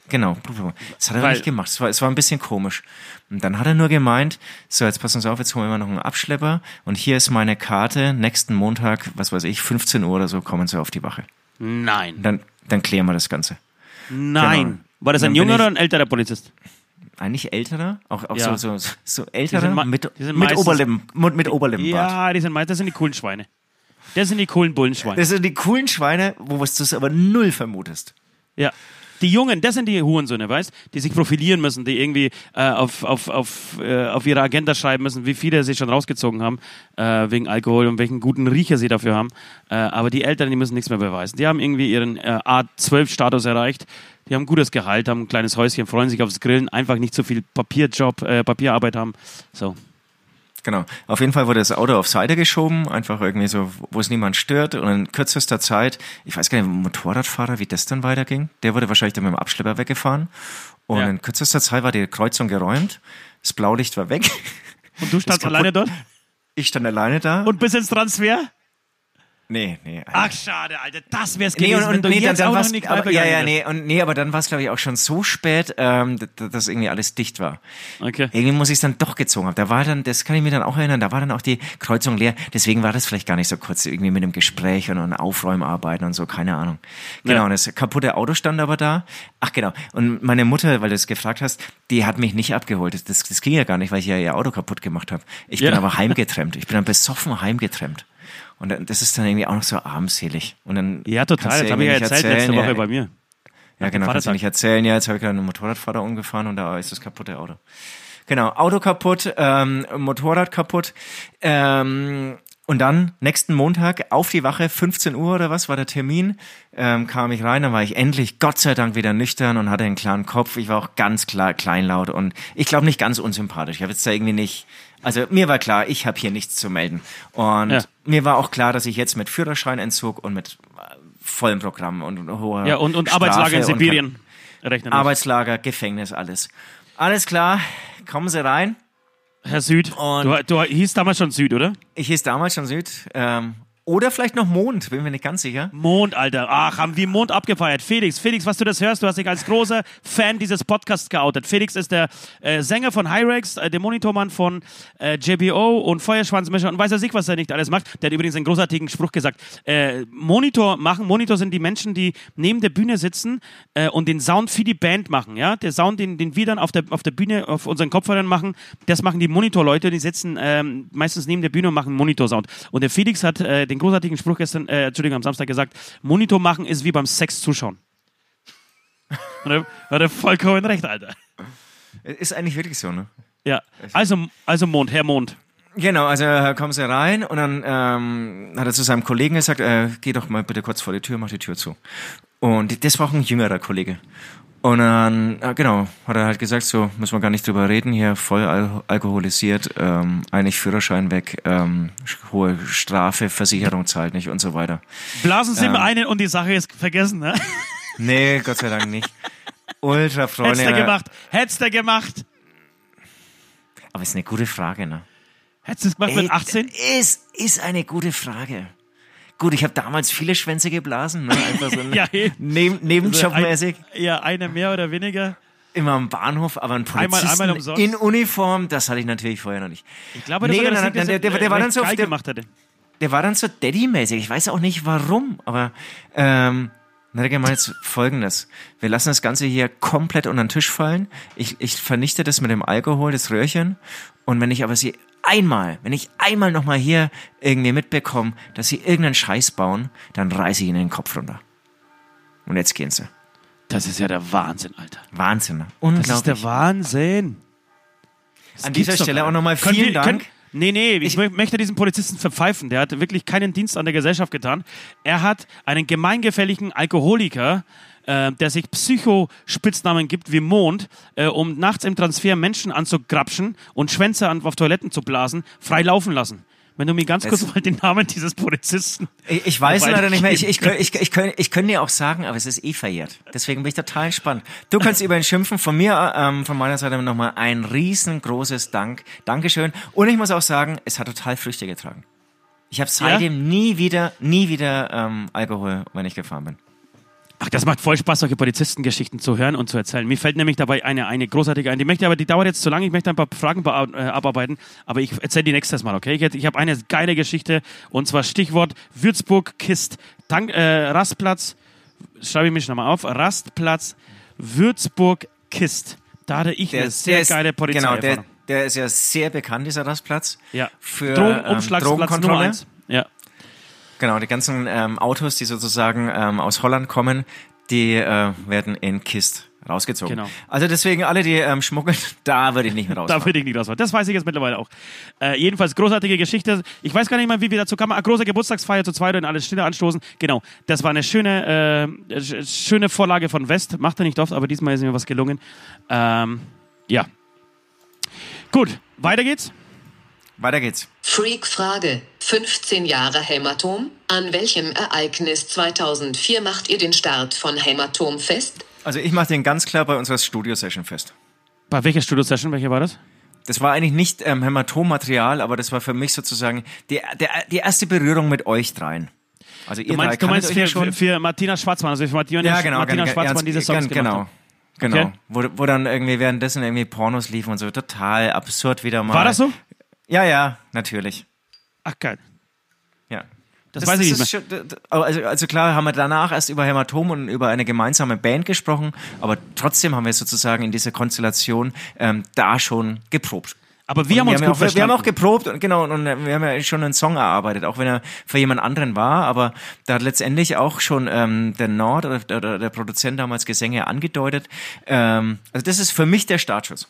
genau, Blutprobe. Das hat er Weil- nicht gemacht. Es war, es war ein bisschen komisch. Und dann hat er nur gemeint, so, jetzt passen Sie auf, jetzt holen wir noch einen Abschlepper und hier ist meine Karte. Nächsten Montag, was weiß ich, 15 Uhr oder so, kommen Sie auf die Wache. Nein. Dann, dann klären wir das Ganze. Nein. Genau. War das ein junger oder ein älterer Polizist? Eigentlich älterer, auch, auch Ja. so, so, so ma- mit, mit meistens- Oberlippen, mit, mit Oberlippenbart. Ja, die sind meist, das sind die coolen Schweine. Das sind die coolen Bullenschweine. Das sind die coolen Schweine, wo du es aber null vermutest. Ja. Die Jungen, das sind die Hurensöhne, weißt Die sich profilieren müssen, die irgendwie äh, auf, auf, auf, äh, auf ihre Agenda schreiben müssen, wie viele sie schon rausgezogen haben, äh, wegen Alkohol und welchen guten Riecher sie dafür haben. Äh, aber die Älteren, die müssen nichts mehr beweisen. Die haben irgendwie ihren äh, A12-Status erreicht. Die haben gutes Gehalt, haben ein kleines Häuschen, freuen sich aufs Grillen, einfach nicht so viel Papierjob, äh, Papierarbeit haben. So. Genau. Auf jeden Fall wurde das Auto auf Seite geschoben, einfach irgendwie so, wo es niemand stört. Und in kürzester Zeit, ich weiß gar nicht, Motorradfahrer, wie das dann weiterging, der wurde wahrscheinlich dann mit dem Abschlepper weggefahren. Und Ja. in kürzester Zeit war die Kreuzung geräumt, das Blaulicht war weg. Und du standst *laughs* alleine dort? Ich stand alleine da. Und bis ins Transfer? Nee, nee. Ach, schade, Alter. Das wär's Nee, gewesen, und, wenn und du nee, dann, jetzt dann auch war's, noch aber, ja, ja, nee, und nee, aber dann war es, glaube ich, auch schon so spät, ähm, dass, dass irgendwie alles dicht war. Okay. Irgendwie muss ich es dann doch gezogen haben. Da war dann, das kann ich mir dann auch erinnern, da war dann auch die Kreuzung leer. Deswegen war das vielleicht gar nicht so kurz irgendwie mit dem Gespräch und, und Aufräumarbeiten und so, keine Ahnung. Genau, Ja. und das kaputte Auto stand aber da. Ach genau. Und meine Mutter, weil du es gefragt hast, die hat mich nicht abgeholt. Das, das, ging ja gar nicht, weil ich ja ihr Auto kaputt gemacht habe. Ich bin Ja. aber heimgetrennt. Ich bin dann besoffen heimgetrennt. Und das ist dann irgendwie auch noch so armselig. Und dann Ja, total. Das habe ich ja erzählt letzte erzählen, Woche ja, bei mir. ja, genau, kannst du nicht erzählen. Ja, jetzt habe ich gerade einen Motorradfahrer umgefahren und da ist das kaputte Auto. Genau, Auto kaputt, ähm, Motorrad kaputt. Ähm, und dann, nächsten Montag, auf die Wache, 15 Uhr oder was war der Termin, ähm, kam ich rein, dann war ich endlich, Gott sei Dank, wieder nüchtern und hatte einen klaren Kopf. Ich war auch ganz klar kleinlaut und ich glaube nicht ganz unsympathisch. Ich habe jetzt da irgendwie nicht, also mir war klar, ich habe hier nichts zu melden. Und Ja. mir war auch klar, dass ich jetzt mit Führerscheinentzug und mit äh, vollem Programm und hoher Ja, und, und Strafe Arbeitslager in Sibirien rechnen. Arbeitslager, Gefängnis, alles. Alles klar, kommen Sie rein. Herr Süd, Und- du, du hieß damals schon Süd, oder? Ich hieß damals schon Süd. Ähm, oder vielleicht noch Mond, bin mir nicht ganz sicher. Mond, Alter. Ach, haben wir Mond abgefeiert. Felix, Felix, was du das hörst, du hast dich als großer Fan dieses Podcasts geoutet. Felix ist der äh, Sänger von Hyrex, äh, der Monitormann von äh, JBO und Feuerschwanzmischer und weiß er sich, was er nicht alles macht. Der hat übrigens einen großartigen Spruch gesagt. Äh, Monitor machen, Monitor sind die Menschen, die neben der Bühne sitzen äh, und den Sound für die Band machen. Ja, Der Sound, den, den wir dann auf der, auf der Bühne, auf unseren Kopfhörern machen, das machen die Monitorleute, die sitzen ähm, meistens neben der Bühne und machen Monitorsound. Und der Felix hat äh, den großartigen Spruch gestern, äh, Entschuldigung, am Samstag gesagt, Monitor machen ist wie beim Sex zuschauen. *laughs* Und er hat er vollkommen recht, Alter. Ist eigentlich wirklich so, ne? Ja, also, also Mond, Herr Mond. Genau, also äh, kommen Sie rein und dann ähm, hat er zu seinem Kollegen gesagt, äh, geh doch mal bitte kurz vor die Tür, mach die Tür zu. Und das war auch ein jüngerer Kollege. Und dann, äh, genau, hat er halt gesagt, so müssen wir gar nicht drüber reden, hier voll al alkoholisiert, ähm, eigentlich Führerschein weg, ähm, hohe Strafe, Versicherung zahlt nicht und so weiter. Blasen Sie Ähm. mir einen und die Sache ist vergessen, ne? *laughs* Nee, Gott sei Dank nicht. Ultra Freunde. Hättest du gemacht, hättest du gemacht. Aber es ist eine gute Frage, ne? Hättest du es gemacht mit 18? Ist, ist eine gute Frage. Gut, ich habe damals viele Schwänze geblasen, ne? Einfach so *laughs* Ja, eben. neben, nebenjobmäßig. Ein, ja, eine mehr oder weniger. Immer am Bahnhof, aber ein Einmal- Polizisten einmal umsonst. in Uniform, das hatte ich natürlich vorher noch nicht. Ich glaube, Nee, Ding, nein, der- der- der war dann so der- gemacht hatte. Der war dann so Daddy-mäßig. Ich weiß auch nicht warum, aber ähm, na, der gemeint jetzt folgendes. Wir lassen das Ganze hier komplett unter den Tisch fallen. Ich, ich vernichte das mit dem Alkohol, das Röhrchen. Und wenn ich aber sie einmal, wenn ich einmal nochmal hier irgendwie mitbekomme, dass sie irgendeinen Scheiß bauen, dann reiße ich ihnen den Kopf runter. Und jetzt gehen sie. Das ist ja der Wahnsinn, Alter. Wahnsinn. ne? Das Unglaublich. ist der Wahnsinn. Das An dieser Stelle auch nochmal Können vielen wir- Dank. Können, nee, nee, ich, Ich- mö- möchte diesen Polizisten verpfeifen. Der hat wirklich keinen Dienst an der Gesellschaft getan. Er hat einen gemeingefälligen Alkoholiker, äh, der sich Psycho-Spitznamen gibt wie Mond, äh, um nachts im Transfer Menschen anzugrapschen und Schwänze an, auf Toiletten zu blasen, frei laufen lassen. Wenn du mir ganz kurz Das- mal den Namen dieses Polizisten. Ich, ich weiß leider nicht mehr. Ich, ich, könnt- ich, ich, könnte, ich könnte dir auch sagen, aber es ist eh verjährt. Deswegen bin ich total gespannt. Du kannst über ihn schimpfen. Von mir, ähm, von meiner Seite nochmal ein riesengroßes Dank. Dankeschön. Und ich muss auch sagen, es hat total Früchte getragen. Ich habe seitdem nie wieder, nie wieder ähm, Alkohol, wenn ich gefahren bin. Ach, das macht voll Spaß, solche Polizistengeschichten zu hören und zu erzählen. Mir fällt nämlich dabei eine, eine großartige ein. Die möchte aber, die dauert jetzt zu lange. Ich möchte ein paar Fragen äh, abarbeiten, aber ich erzähle die nächstes Mal, okay? Ich, ich habe eine geile Geschichte und zwar Stichwort Würzburg Kist. Tank, äh, Rastplatz, schreibe ich mich nochmal auf, Rastplatz Würzburg Kist. Da hatte ich eine sehr ist, geile Polizei. Genau, der, der ist ja sehr bekannt, dieser Rastplatz. ja. Für Drogen, ähm, Nummer Drogenkontrolle. eins. Ja. Genau, die ganzen ähm, Autos, die sozusagen ähm, aus Holland kommen, die äh, werden in Kist rausgezogen. Genau. Also deswegen alle, die ähm, schmuggeln, *laughs* da würde ich nicht mehr rausfahren. *laughs* Da würde ich nicht rausfahren. Das weiß ich jetzt mittlerweile auch. Äh, jedenfalls großartige Geschichte. Ich weiß gar nicht mal, wie wir dazu kamen. Eine große Geburtstagsfeier zu zweit und alles Stille anstoßen. Genau. Das war eine schöne, äh, sch- schöne Vorlage von West. Macht er nicht oft, aber diesmal ist mir was gelungen. Ähm, ja. Gut, weiter geht's. Weiter geht's. Freak-Frage. 15 Jahre Hämatom. An welchem Ereignis 2004 macht ihr den Start von Hämatom fest? Also ich mache den ganz klar bei unserer Studio-Session fest. Bei welcher Studio-Session? Welche war das? Das war eigentlich nicht ähm, Hämatommaterial, aber das war für mich sozusagen die, der, die erste Berührung mit euch dreien. Also ihr Du meinst, drei du meinst für, für, für Martina Schwarzmann, also für Martina, ja, genau, Martina genau, Schwarzmann ganz- diese Songs ganz, gemacht genau. hat. Genau. Okay. Wo, wo dann irgendwie währenddessen irgendwie Pornos liefen und so. Total absurd wieder mal. War das so? Ja, ja, natürlich. Ach, geil. Ja. Das weiß ich nicht ist schon, also, also klar haben wir danach erst über Hämatom und über eine gemeinsame Band gesprochen, aber trotzdem haben wir sozusagen in dieser Konstellation ähm, da schon geprobt. Aber wir haben Und uns ja gut auch, wir, wir haben auch geprobt und genau und wir haben ja schon einen Song erarbeitet, auch wenn er für jemand anderen war, aber da hat letztendlich auch schon ähm, der Nord oder, oder der Produzent damals Gesänge angedeutet. Ähm, also das ist für mich der Startschuss.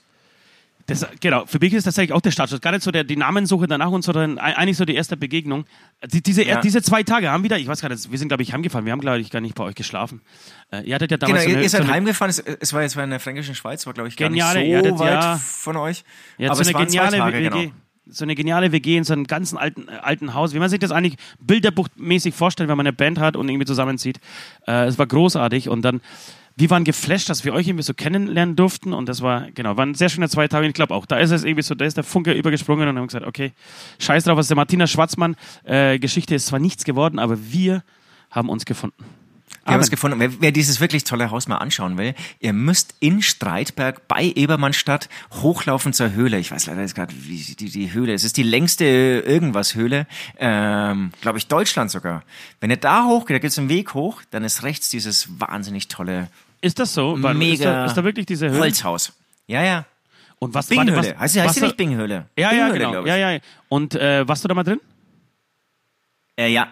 Das, genau, für mich ist das tatsächlich auch der Startschuss. Gar nicht so der, die Namensuche danach und so, sondern ei- eigentlich so die erste Begegnung. Die, diese, Ja. diese zwei Tage haben wieder, ich weiß gar nicht, wir sind, glaube ich, heimgefahren. Wir haben, glaube ich, gar nicht bei euch geschlafen. Äh, ihr hattet ja Genau, damals ihr, so eine, ihr seid so heimgefahren, es, es war jetzt in der fränkischen Schweiz, war glaube ich gar Geniale, nicht so hattet weit ja- von euch. ja, aber so es eine waren zwei geniale Tage, WG. genau. So eine geniale WG in so einem ganzen alten, äh, alten Haus. Wie man sich das eigentlich bilderbuchmäßig vorstellt, wenn man eine Band hat und irgendwie zusammenzieht. Äh, es war großartig und dann, wir waren geflasht, dass wir euch irgendwie so kennenlernen durften und das war, genau, waren sehr schöne zwei Tage. Ich glaube auch, da ist es irgendwie so, da ist der Funke übergesprungen und haben gesagt, okay, scheiß drauf, was der Martina Schwarzmann äh, Geschichte ist zwar nichts geworden, aber wir haben uns gefunden. Wir haben es Amen. gefunden. Wer, wer dieses wirklich tolle Haus mal anschauen will, ihr müsst in Streitberg bei Ebermannstadt hochlaufen zur Höhle. Ich weiß leider jetzt gerade, wie die, die Höhle. Es ist die längste irgendwas Höhle, ähm, glaube ich, Deutschland sogar. Wenn ihr da hochgeht, da gibt es einen Weg hoch, dann ist rechts dieses wahnsinnig tolle Ist das so? Warte, ist, da, Mega ist da wirklich diese Höhle? Holzhaus. Ja, ja. Und was, warte, Binghöhle. was, Heißt, die- heißt was die nicht Binghöhle? Ja, ja, Binghöhle, genau. glaub ich. Ja, ja. Und äh, warst du da mal drin? Äh, ja.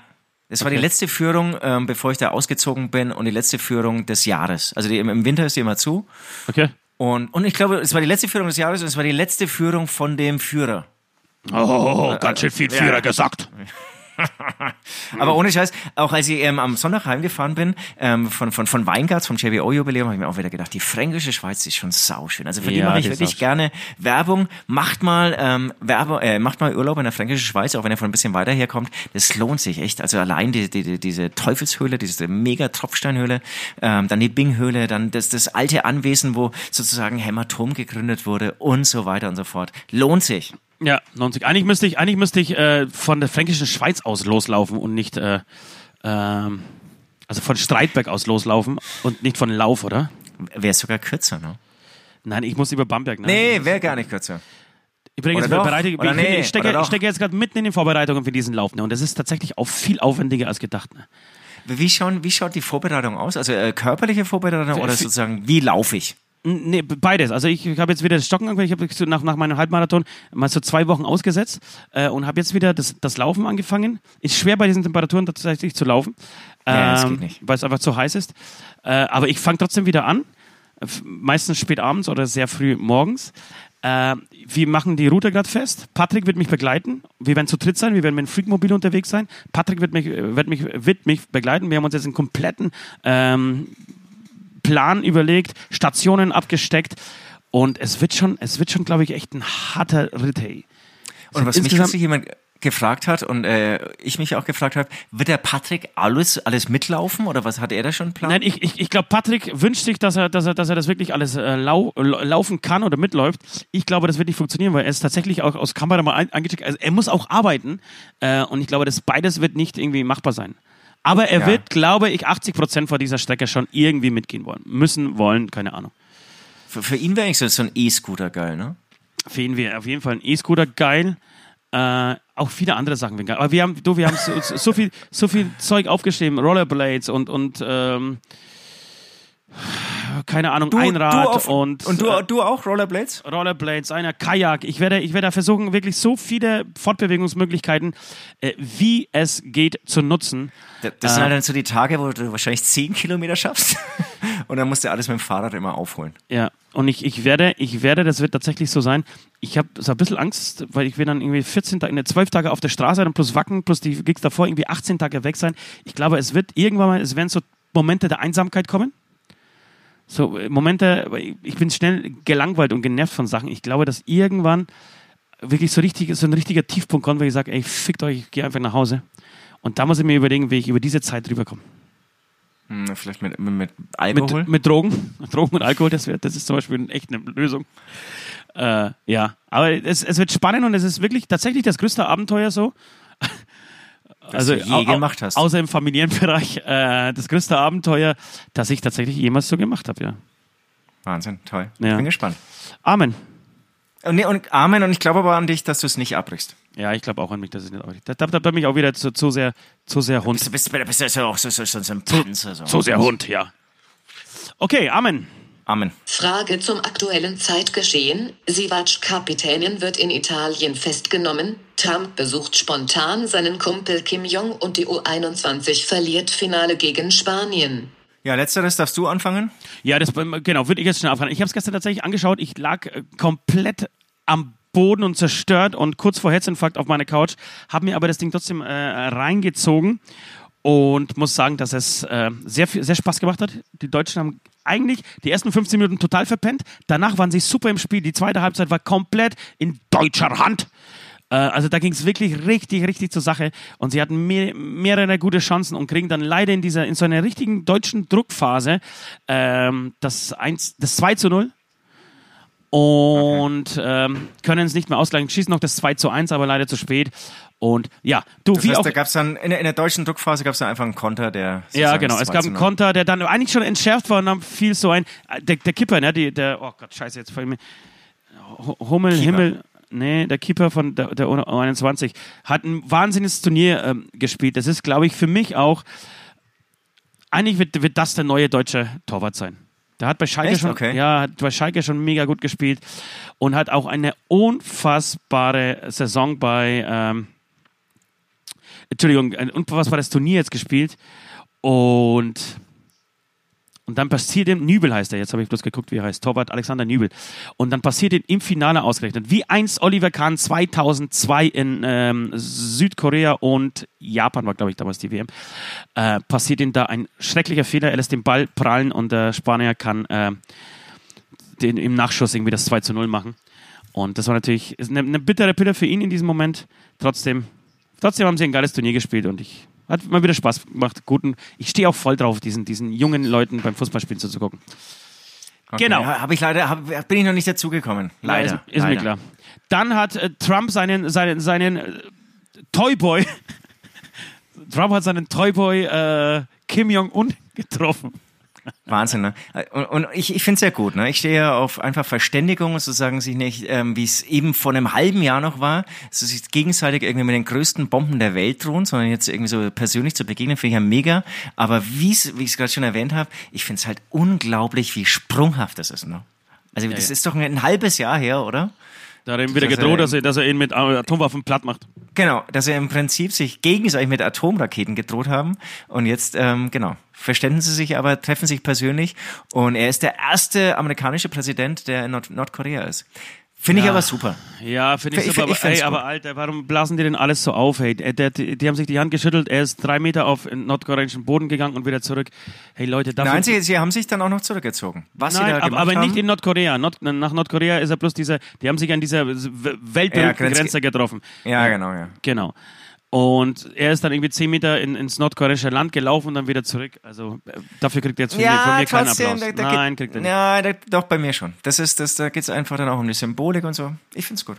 Das war Okay. die letzte Führung, ähm, bevor ich da ausgezogen bin und die letzte Führung des Jahres. Also die, im, Winter ist die immer zu. Okay. Und, und ich glaube, es war die letzte Führung des Jahres und es war die letzte Führung von dem Führer. Oh, ganz schön viel Führer gesagt. *laughs* Aber ohne Scheiß, auch als ich ähm, am Sonntag heimgefahren bin, ähm, von, von, von Weingarts, vom JBO-Jubiläum, habe ich mir auch wieder gedacht, die fränkische Schweiz ist schon sauschön. Also für die Ja, mache ich die wirklich gerne Werbung. Macht mal, ähm, Werbung, äh, macht mal Urlaub in der fränkischen Schweiz, auch wenn ihr von ein bisschen weiter herkommt. Das lohnt sich echt. Also allein die, die, die, diese Teufelshöhle, diese mega Tropfsteinhöhle, ähm, dann die Binghöhle, dann das, das alte Anwesen, wo sozusagen Hämatom gegründet wurde und so weiter und so fort. Lohnt sich. Ja, 90. Eigentlich müsste ich, eigentlich müsste ich äh, von der fränkischen Schweiz aus loslaufen und nicht, äh, ähm, also von Streitberg aus loslaufen und nicht von Lauf, oder? Wäre sogar kürzer, ne? Nein, ich muss über Bamberg. Ne? Nee, wäre gar nicht kürzer. Übrigens, Oder doch? ich, Oder nee, ich, stecke, oder stecke jetzt gerade mitten in den Vorbereitungen für diesen Lauf. Ne? Und das ist tatsächlich auch viel aufwendiger als gedacht. Ne? Wie, schauen, wie schaut die Vorbereitung aus? Also äh, körperliche Vorbereitung oder Für- sozusagen, wie laufe ich? Nee, beides. Also ich, ich habe jetzt wieder das Stocken angefangen. Ich habe nach, nach meinem Halbmarathon mal so zwei Wochen ausgesetzt äh, und habe jetzt wieder das, das Laufen angefangen. Ist schwer bei diesen Temperaturen tatsächlich zu laufen, Ja, das ähm, geht nicht. weil es einfach zu heiß ist. Äh, aber ich fange trotzdem wieder an. Meistens spät abends oder sehr früh morgens. Äh, wir machen die Route gerade fest. Patrick wird mich begleiten. Wir werden zu dritt sein. Wir werden mit dem Freakmobil unterwegs sein. Patrick wird mich, äh, wird mich, wird mich begleiten. Wir haben uns jetzt einen kompletten ähm, Plan überlegt, Stationen abgesteckt. Und es wird schon, es wird schon, glaube ich, echt ein harter Ritt, hey. Und was mich kürzlich jemand gefragt hat und äh, ich mich auch gefragt habe, wird der Patrick alles, alles mitlaufen oder was hat er da schon einen Plan? Nein, ich, ich, ich glaube, Patrick wünscht sich, dass er, dass er, dass er das wirklich alles äh, lau, lau- laufen kann oder mitläuft. Ich glaube, das wird nicht funktionieren, weil er ist tatsächlich auch aus Kamera mal angecheckt. Also er muss auch arbeiten äh, und ich glaube, das beides wird nicht irgendwie machbar sein. Aber er Ja. wird, glaube ich, 80 Prozent vor dieser Strecke schon irgendwie mitgehen wollen. Müssen, wollen, keine Ahnung. Für, für ihn wäre eigentlich so, so ein E-Scooter geil, ne? Für ihn wäre auf jeden Fall ein E-Scooter geil. Äh, auch viele andere Sachen wären geil. Aber wir haben, du, wir haben so, so, viel, so viel Zeug aufgeschrieben, Rollerblades und, und ähm, keine Ahnung, Einrad auf- und, und du, äh, du auch Rollerblades? Rollerblades, einer Kajak. Ich werde, ich werde versuchen, wirklich so viele Fortbewegungsmöglichkeiten, äh, wie es geht, zu nutzen. Das, das sind Äh. halt dann so die Tage, wo du wahrscheinlich 10 Kilometer schaffst *laughs* und dann musst du alles mit dem Fahrrad immer aufholen. Ja, und ich, ich werde, ich werde, das wird tatsächlich so sein. Ich habe so ein bisschen Angst, weil ich will dann irgendwie 14 Tage, ne, 12 Tage auf der Straße sein, plus Wacken, plus die Gigs davor irgendwie 18 Tage weg sein. Ich glaube, es wird irgendwann mal, es werden so Momente der Einsamkeit kommen. So äh, Momente, ich bin schnell gelangweilt und genervt von Sachen. Ich glaube, dass irgendwann wirklich so, richtig, so ein richtiger Tiefpunkt kommt, wo ich sage, ey, fickt euch, ich gehe einfach nach Hause. Und da muss ich mir überlegen, wie ich über diese Zeit drüber komme. Hm, vielleicht mit, mit, mit Alkohol? Mit, mit Drogen. *laughs* Drogen und Alkohol, das, wär, das ist zum Beispiel echt eine Lösung. Äh, ja, aber es, es wird spannend und es ist wirklich tatsächlich das größte Abenteuer so. Also je gemacht hast. Außer im familiären *laughs* Bereich, äh, das größte Abenteuer, das ich tatsächlich jemals so gemacht habe, ja. Wahnsinn, toll. Ja. Bin gespannt. Amen. Und, nee, und Amen, und ich glaube aber an dich, dass du es nicht abbrichst. Ja, ich glaube auch an mich, dass ich nicht. Da, da, da bin ich auch wieder zu, zu sehr, zu sehr Hund. Du bist, bist, bist ja auch so, so, so, so ein Panzer. So. Zu sehr Hund, ja. Okay, Amen. Amen. Frage zum aktuellen Zeitgeschehen. Sivac-Kapitänin wird in Italien festgenommen. Trump besucht spontan seinen Kumpel Kim Jong und die U21 verliert Finale gegen Spanien. Ja, letzteres darfst du anfangen. Ja, das genau, würde ich jetzt schnell abfahren. Ich habe es gestern tatsächlich angeschaut. Ich lag äh, komplett am Boden und zerstört und kurz vor Herzinfarkt auf meiner Couch, habe mir aber das Ding trotzdem äh, reingezogen und muss sagen, dass es äh, sehr, viel, sehr Spaß gemacht hat. Die Deutschen haben eigentlich die ersten 15 Minuten total verpennt. Danach waren sie super im Spiel. Die zweite Halbzeit war komplett in deutscher Hand. Äh, Also da ging es wirklich richtig, richtig zur Sache. Und sie hatten mehr, mehrere gute Chancen und kriegen dann leider in dieser, in so einer richtigen deutschen Druckphase ähm, das, 1, das 2 zu 0 und ähm, können es nicht mehr ausgleichen. Schießen noch das 2 zu 1, aber leider zu spät. Und ja, du, Das wie heißt, auch. da gab es dann, in der, in der deutschen Druckphase gab es dann einfach einen Konter, der. Ja, genau. Es 2 gab einen 0. Konter, der dann eigentlich schon entschärft war und dann fiel so ein. äh, Der, der Kipper, ne? Die, der, oh Gott, scheiße, jetzt fallen mir. Hu- Hummel, Keeper. Himmel. Nee, der Keeper von der, der U21 hat ein wahnsinniges Turnier ähm, gespielt. Das ist, glaube ich, für mich auch. Eigentlich wird, wird das der neue deutsche Torwart sein. Der hat bei Schalke Echt? schon, Okay. ja, hat bei Schalke schon mega gut gespielt und hat auch eine unfassbare Saison bei, ähm, Entschuldigung, ein unfassbares Turnier jetzt gespielt und, und dann passiert ihm, Nübel heißt er, jetzt habe ich bloß geguckt, wie er heißt, Torwart Alexander Nübel. Und dann passiert ihm im Finale ausgerechnet, wie einst Oliver Kahn 2002 in ähm, Südkorea und Japan war, glaube ich, damals die WM, äh, passiert ihm da ein schrecklicher Fehler. Er lässt den Ball prallen und der Spanier kann äh, den, im Nachschuss irgendwie das 2 zu 0 machen. Und das war natürlich eine, eine bittere Pille für ihn in diesem Moment. Trotzdem, trotzdem haben sie ein geiles Turnier gespielt und ich hat mal wieder Spaß gemacht. Guten, ich stehe auch voll drauf, diesen, diesen jungen Leuten beim Fußballspielen zuzugucken. Okay, Genau. ja, Hab ich leider, hab, bin ich noch nicht dazugekommen. Leider. ist, ist mir leider. klar. Dann hat äh, Trump seinen, seinen, seinen äh, Toyboy, *laughs* Trump hat seinen Toyboy äh, Kim Jong-un *laughs* getroffen. Wahnsinn, ne? Und, und ich, ich finde es ja gut, ne? Ich stehe ja auf einfach Verständigung, sozusagen sich nicht, ähm, wie es eben vor einem halben Jahr noch war, so sich gegenseitig irgendwie mit den größten Bomben der Welt drohen, sondern jetzt irgendwie so persönlich zu begegnen, finde ich ja mega. Aber wie's, wie ich es gerade schon erwähnt habe, ich finde es halt unglaublich, wie sprunghaft das ist, ne? Also das ja. ist doch ein, ein halbes Jahr her, oder? Da hat er ihm wieder Dass er- gedroht, dass er, dass er ihn mit Atomwaffen platt macht. Genau, dass er im Prinzip sich gegenseitig mit Atomraketen gedroht haben. Und jetzt, ähm, genau, verständen sie sich aber, treffen sich persönlich. Und er ist der erste amerikanische Präsident, der in Nord Nordkorea ist. Finde ich Ja. aber super. Ja, finde ich Ich- super. ich aber, ey, aber. Alter, warum blasen die denn alles so auf? Hey, der, der, die haben sich die Hand geschüttelt, er ist drei Meter auf nordkoreanischen Boden gegangen und wieder zurück. Hey Leute, dafür... Nein, sie, sie haben sich dann auch noch zurückgezogen. Was sie Nein, da aber, gemacht aber haben, nicht in Nordkorea. Nord, nach Nordkorea ist er bloß dieser, die haben sich an dieser weltberühmten Ja, Grenz- Grenze getroffen. Ja, genau, ja. Genau. Und er ist dann irgendwie zehn Meter in, ins nordkoreanische Land gelaufen und dann wieder zurück. Also äh, dafür kriegt er jetzt von, mir, von mir keinen Applaus. da, da Nein, kriegt er nicht. Ja, da, doch bei mir schon. Das ist, das, da geht es einfach dann auch um die Symbolik und so. Ich find's gut.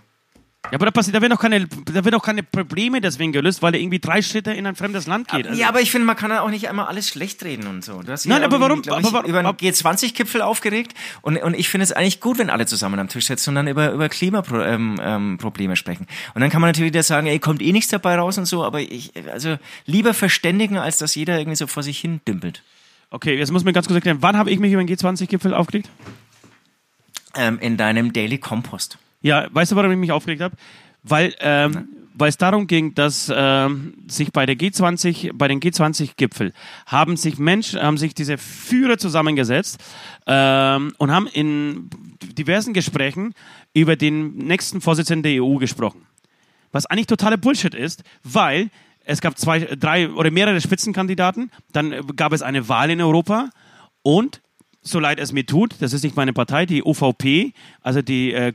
Ja, aber da, passiert, da, werden auch keine, da werden auch keine Probleme deswegen gelöst, weil er irgendwie drei Schritte in ein fremdes Land geht. Also, ja, aber ich finde, man kann ja auch nicht einmal alles schlecht reden und so. Du hast Nein, aber warum- ich, aber warum- über einen ab- G20-Gipfel aufgeregt und, und ich finde es eigentlich gut, wenn alle zusammen am Tisch sitzen und dann über, über Klimaprobleme ähm, ähm, sprechen. Und dann kann man natürlich wieder sagen, ey, kommt eh nichts dabei raus und so, aber ich, also lieber verständigen, als dass jeder irgendwie so vor sich hin dümpelt. Okay, jetzt muss mir ganz kurz erklären, wann habe ich mich über den G20-Gipfel aufgeregt? Ähm, in deinem Daily Compost. Ja, weißt du, warum ich mich aufgeregt habe? Weil, ähm, weil es darum ging, dass ähm, sich bei der G20, bei den G20-Gipfel haben sich Menschen, haben sich diese Führer zusammengesetzt ähm, und haben in diversen Gesprächen über den nächsten Vorsitzenden der EU gesprochen. Was eigentlich totaler Bullshit ist, weil es gab zwei, drei oder mehrere Spitzenkandidaten, dann gab es eine Wahl in Europa und so leid es mir tut, das ist nicht meine Partei, die OVP, also die äh,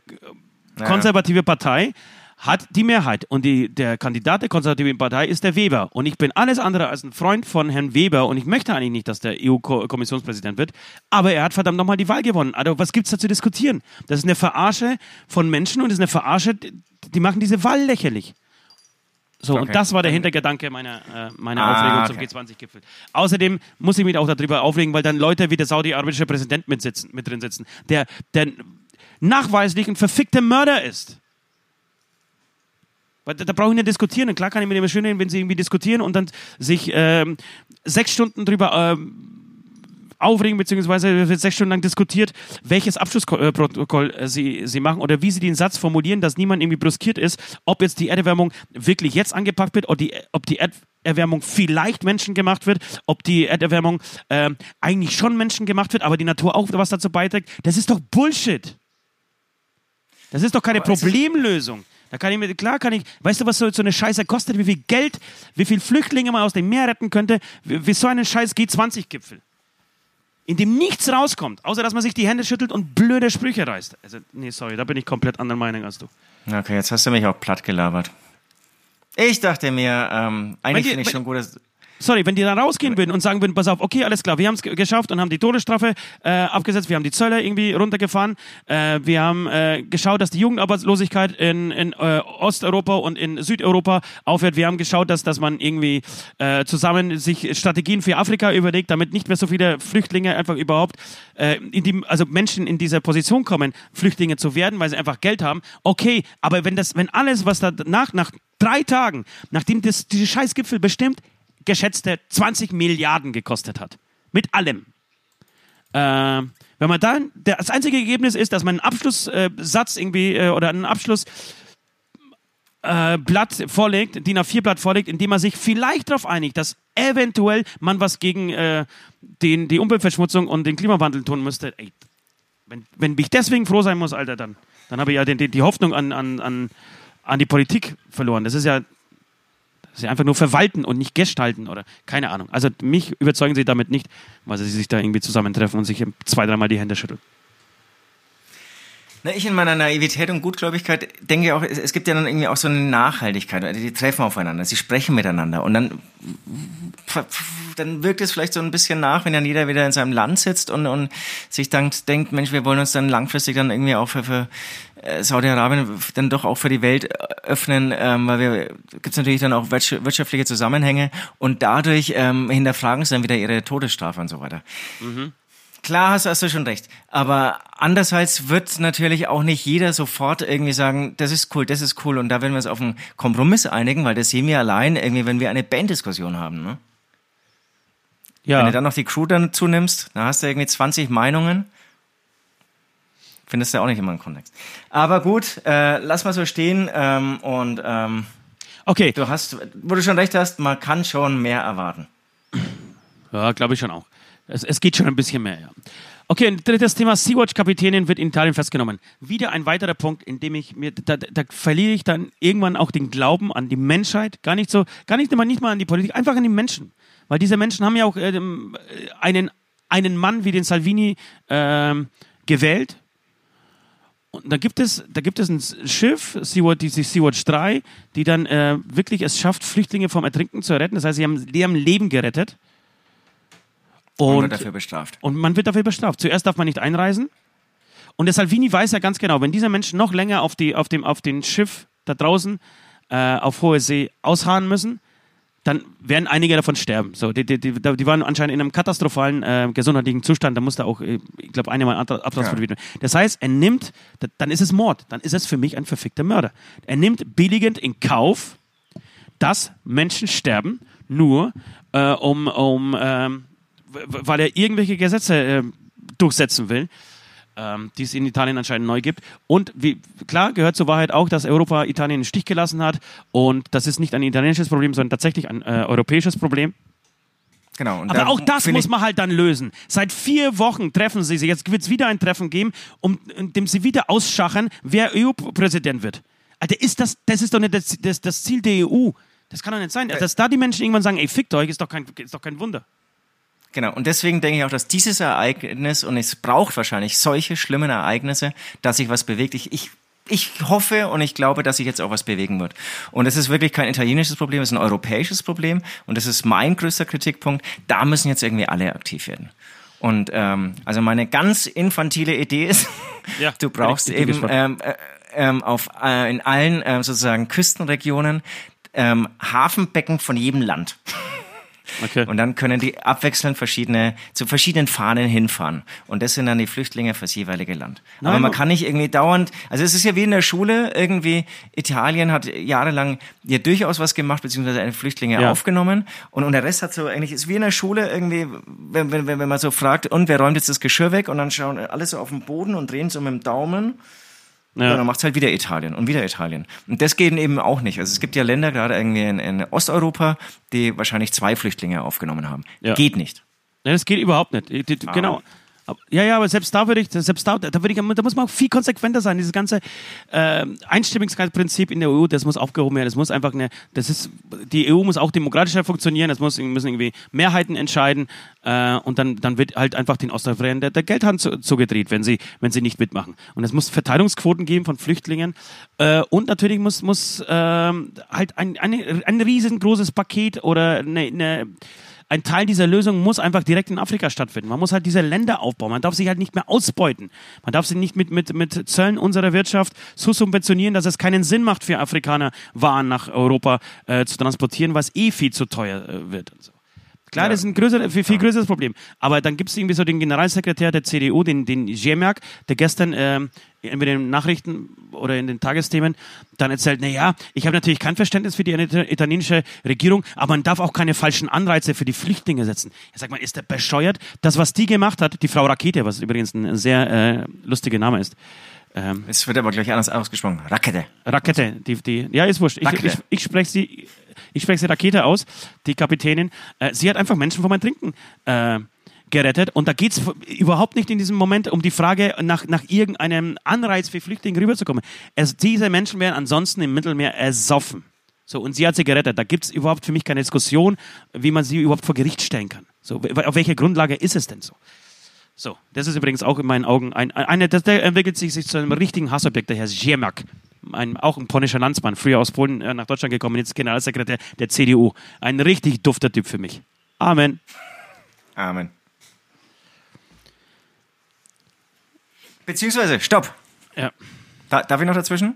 konservative Partei, hat die Mehrheit. Und die, der Kandidat der konservativen Partei ist der Weber. Und ich bin alles andere als ein Freund von Herrn Weber und ich möchte eigentlich nicht, dass der EU-Kommissionspräsident wird. Aber er hat verdammt nochmal die Wahl gewonnen. Also was gibt's da zu diskutieren? Das ist eine Verarsche von Menschen und das ist eine Verarsche, die, machen diese Wahl lächerlich. So, und Okay. das war der Hintergedanke meiner, äh, meiner Ah, Aufregung okay. zum G20-Gipfel. Außerdem muss ich mich auch darüber aufregen, weil dann Leute wie der saudi-arabische Präsident mit, sitzen, mit drin sitzen, der, der nachweislich ein verfickter Mörder ist. Da, da brauche ich nicht diskutieren. Klar kann ich mit dem schön reden, wenn sie irgendwie diskutieren und dann sich ähm, sechs Stunden drüber ähm, aufregen, beziehungsweise wird sechs Stunden lang diskutiert, welches Abschlussprotokoll äh, sie, sie machen oder wie sie den Satz formulieren, dass niemand irgendwie bruskiert ist, ob jetzt die Erderwärmung wirklich jetzt angepackt wird, ob die, ob die Erderwärmung vielleicht menschengemacht wird, ob die Erderwärmung ähm, eigentlich schon menschengemacht wird, aber die Natur auch was dazu beiträgt. Das ist doch Bullshit. Das ist doch keine Aber Problemlösung. Da kann ich mir, klar kann ich, weißt du, was so, so eine Scheiße kostet, wie viel Geld, wie viel Flüchtlinge man aus dem Meer retten könnte, wie, wie so einen scheiß G20-Gipfel. In dem nichts rauskommt, außer dass man sich die Hände schüttelt und blöde Sprüche reißt. Also, nee, sorry, da bin ich komplett anderer Meinung als du. Okay, jetzt hast du mich auch platt gelabert. Ich dachte mir, ähm, eigentlich finde ich schon gut, dass, Sorry, wenn die dann rausgehen würden und sagen würden, pass auf, okay, alles klar, wir haben es geschafft und haben die Todesstrafe äh, abgesetzt, wir haben die Zölle irgendwie runtergefahren, äh, wir haben äh, geschaut, dass die Jugendarbeitslosigkeit in, in äh, Osteuropa und in Südeuropa aufhört, wir haben geschaut, dass, dass man irgendwie äh, zusammen sich Strategien für Afrika überlegt, damit nicht mehr so viele Flüchtlinge einfach überhaupt, äh, in die, also Menschen in dieser Position kommen, Flüchtlinge zu werden, weil sie einfach Geld haben. Okay, aber wenn das, wenn alles, was danach, nach drei Tagen, nachdem das, diese Scheißgipfel bestimmt, geschätzte 20 Milliarden gekostet hat. Mit allem. Äh, wenn man dann, das einzige Ergebnis ist, dass man einen Abschlusssatz irgendwie äh, oder einen Abschluss äh, vorlegt, DIN A4-Blatt vorlegt, in dem man sich vielleicht darauf einigt, dass eventuell man was gegen äh, den, die Umweltverschmutzung und den Klimawandel tun müsste. Ey, wenn, wenn ich deswegen froh sein muss, Alter, dann, dann habe ich ja den, den, die Hoffnung an, an, an die Politik verloren. Das ist ja, ja einfach nur verwalten und nicht gestalten oder keine Ahnung. Also mich überzeugen sie damit nicht, weil sie sich da irgendwie zusammentreffen und sich zwei, dreimal die Hände schütteln. Na, ich in meiner Naivität und Gutgläubigkeit denke auch, es, es gibt ja dann irgendwie auch so eine Nachhaltigkeit. Also die treffen aufeinander, sie sprechen miteinander und dann, dann wirkt es vielleicht so ein bisschen nach, wenn dann jeder wieder in seinem Land sitzt und, und sich dann denkt, Mensch, wir wollen uns dann langfristig dann irgendwie auch für, für äh, Saudi-Arabien dann doch auch für die Welt öffnen, ähm, weil wir gibt es natürlich dann auch wirtschaftliche Zusammenhänge und dadurch ähm, hinterfragen sie dann wieder ihre Todesstrafe und so weiter. Mhm. Klar hast, hast du schon recht. Aber andererseits wird natürlich auch nicht jeder sofort irgendwie sagen, das ist cool, das ist cool und da werden wir uns auf einen Kompromiss einigen, weil das sehen wir allein irgendwie, wenn wir eine Banddiskussion haben. Ne? Ja. Wenn du dann noch die Crew dazu nimmst, dann hast du irgendwie 20 Meinungen. Findest du auch nicht immer einen Kontext. Aber gut, äh, lass mal so stehen ähm, und ähm, okay. du hast, wo du schon recht hast, man kann schon mehr erwarten. Ja, glaube ich schon auch. Es, es geht schon ein bisschen mehr, ja. Okay, ein drittes Thema. Sea-Watch-Kapitänin wird in Italien festgenommen. Wieder ein weiterer Punkt, in dem ich mir, da, da verliere ich dann irgendwann auch den Glauben an die Menschheit. Gar nicht so, gar nicht immer nicht mal an die Politik, einfach an die Menschen. Weil diese Menschen haben ja auch äh, einen, einen Mann wie den Salvini äh, gewählt. Und da gibt es, da gibt es ein Schiff, Sea-Watch, die Sea-Watch 3, die dann äh, wirklich es schafft, Flüchtlinge vom Ertrinken zu retten. Das heißt, sie haben, die haben Leben gerettet. Und, man wird dafür bestraft. Und man wird dafür bestraft. Zuerst darf man nicht einreisen. Und der Salvini weiß ja ganz genau, wenn diese Menschen noch länger auf, die, auf, dem, auf dem Schiff da draußen äh, auf hohe See ausharren müssen, dann werden einige davon sterben. So, die, die, die, die waren anscheinend in einem katastrophalen äh, gesundheitlichen Zustand. Da musste auch, äh, ich glaube, eine Mal werden. Ja. Das heißt, er nimmt, dann ist es Mord. Dann ist es für mich ein verfickter Mörder. Er nimmt billigend in Kauf, dass Menschen sterben, nur äh, um, um ähm, weil er irgendwelche Gesetze äh, durchsetzen will, ähm, die es in Italien anscheinend neu gibt. Und wie, klar gehört zur Wahrheit auch, dass Europa Italien im Stich gelassen hat. Und das ist nicht ein italienisches Problem, sondern tatsächlich ein äh, europäisches Problem. Genau. Aber auch das muss man halt dann lösen. Seit vier Wochen treffen sie sich. Jetzt wird es wieder ein Treffen geben, um, in dem sie wieder ausschachen, wer EU-Präsident wird. Alter, ist das, das ist doch nicht das, das, das Ziel der EU. Das kann doch nicht sein. Dass da die Menschen irgendwann sagen, ey, fickt euch, ist doch kein, ist doch kein Wunder. Genau, und deswegen denke ich auch, dass dieses Ereignis, und es braucht wahrscheinlich solche schlimmen Ereignisse, dass sich was bewegt. Ich, ich, ich hoffe und ich glaube, dass sich jetzt auch was bewegen wird. Und es ist wirklich kein italienisches Problem, es ist ein europäisches Problem. Und das ist mein größter Kritikpunkt. Da müssen jetzt irgendwie alle aktiv werden. Und ähm, also meine ganz infantile Idee ist, *laughs* ja, *laughs* du brauchst eben ähm, äh, ähm, auf äh, in allen äh, sozusagen Küstenregionen ähm, Hafenbecken von jedem Land. *laughs* Okay. Und dann können die abwechselnd verschiedene, zu verschiedenen Fahnen hinfahren. Und das sind dann die Flüchtlinge fürs jeweilige Land. Nein, Aber man kann nicht irgendwie dauernd, also es ist ja wie in der Schule, irgendwie, Italien hat jahrelang ja durchaus was gemacht, beziehungsweise eine Flüchtlinge ja. aufgenommen. Und, und der Rest hat so eigentlich, ist wie in der Schule irgendwie, wenn, wenn, wenn man so fragt, und wer räumt jetzt das Geschirr weg? Und dann schauen alle so auf den Boden und drehen so mit dem Daumen. Ja. Und dann macht's halt wieder Italien und wieder Italien. Und das geht eben auch nicht. Also es gibt ja Länder, gerade irgendwie in, in Osteuropa, die wahrscheinlich zwei Flüchtlinge aufgenommen haben. Ja. Geht nicht. Ja, das geht überhaupt nicht. Ah. Genau. Ja, ja, aber selbst da würde ich, selbst da, da würde ich, da muss man auch viel konsequenter sein. Dieses ganze äh, Einstimmigkeitsprinzip in der EU, das muss aufgehoben werden. Das muss einfach eine, das ist, die EU muss auch demokratischer funktionieren. Das muss, müssen irgendwie Mehrheiten entscheiden äh, und dann, dann wird halt einfach den Osteuropäern der, der Geldhand zu, zugedreht, wenn sie, wenn sie nicht mitmachen. Und es muss Verteilungsquoten geben von Flüchtlingen äh, und natürlich muss, muss äh, halt ein, ein, ein riesengroßes Paket oder eine, eine ein Teil dieser Lösung muss einfach direkt in Afrika stattfinden. Man muss halt diese Länder aufbauen. Man darf sich halt nicht mehr ausbeuten. Man darf sie nicht mit, mit, mit Zöllen unserer Wirtschaft so subventionieren, dass es keinen Sinn macht für Afrikaner, Waren nach Europa äh, zu transportieren, was eh viel zu teuer äh, wird. Und so. Klar, ja. das ist ein größer, viel, viel größeres Problem. Aber dann gibt es irgendwie so den Generalsekretär der CDU, den, den Jemerk, der gestern äh, in den Nachrichten oder in den Tagesthemen dann erzählt, na ja, ich habe natürlich kein Verständnis für die italienische Regierung, aber man darf auch keine falschen Anreize für die Flüchtlinge setzen. Ja, sag mal, ist der bescheuert? Das, was die gemacht hat, die Frau Rakete, was übrigens ein sehr äh, lustiger Name ist, Ähm, Es wird aber gleich anders ausgesprochen. Rakete. Rakete, die, die, ja, ist wurscht. Ich, Rakete. ich, ich spreche sie, ich spreche sie Rakete aus, die Kapitänin. Äh, sie hat einfach Menschen vom Ertrinken äh, gerettet. Und da geht es überhaupt nicht in diesem Moment um die Frage nach, nach irgendeinem Anreiz für Flüchtlinge rüberzukommen. Es, diese Menschen wären ansonsten im Mittelmeer ersoffen. So, und sie hat sie gerettet. Da gibt es überhaupt für mich keine Diskussion, wie man sie überhaupt vor Gericht stellen kann. So, auf welcher Grundlage ist es denn so? So, das ist übrigens auch in meinen Augen ein, ein eine, das, entwickelt sich, sich zu einem richtigen Hassobjekt, der Herr Ziemak. Ein, auch ein polnischer Landsmann, früher aus Polen äh, nach Deutschland gekommen, jetzt Generalsekretär der CDU. Ein richtig dufter Typ für mich. Amen. Amen. Beziehungsweise, stopp. Ja. Da, darf ich noch dazwischen?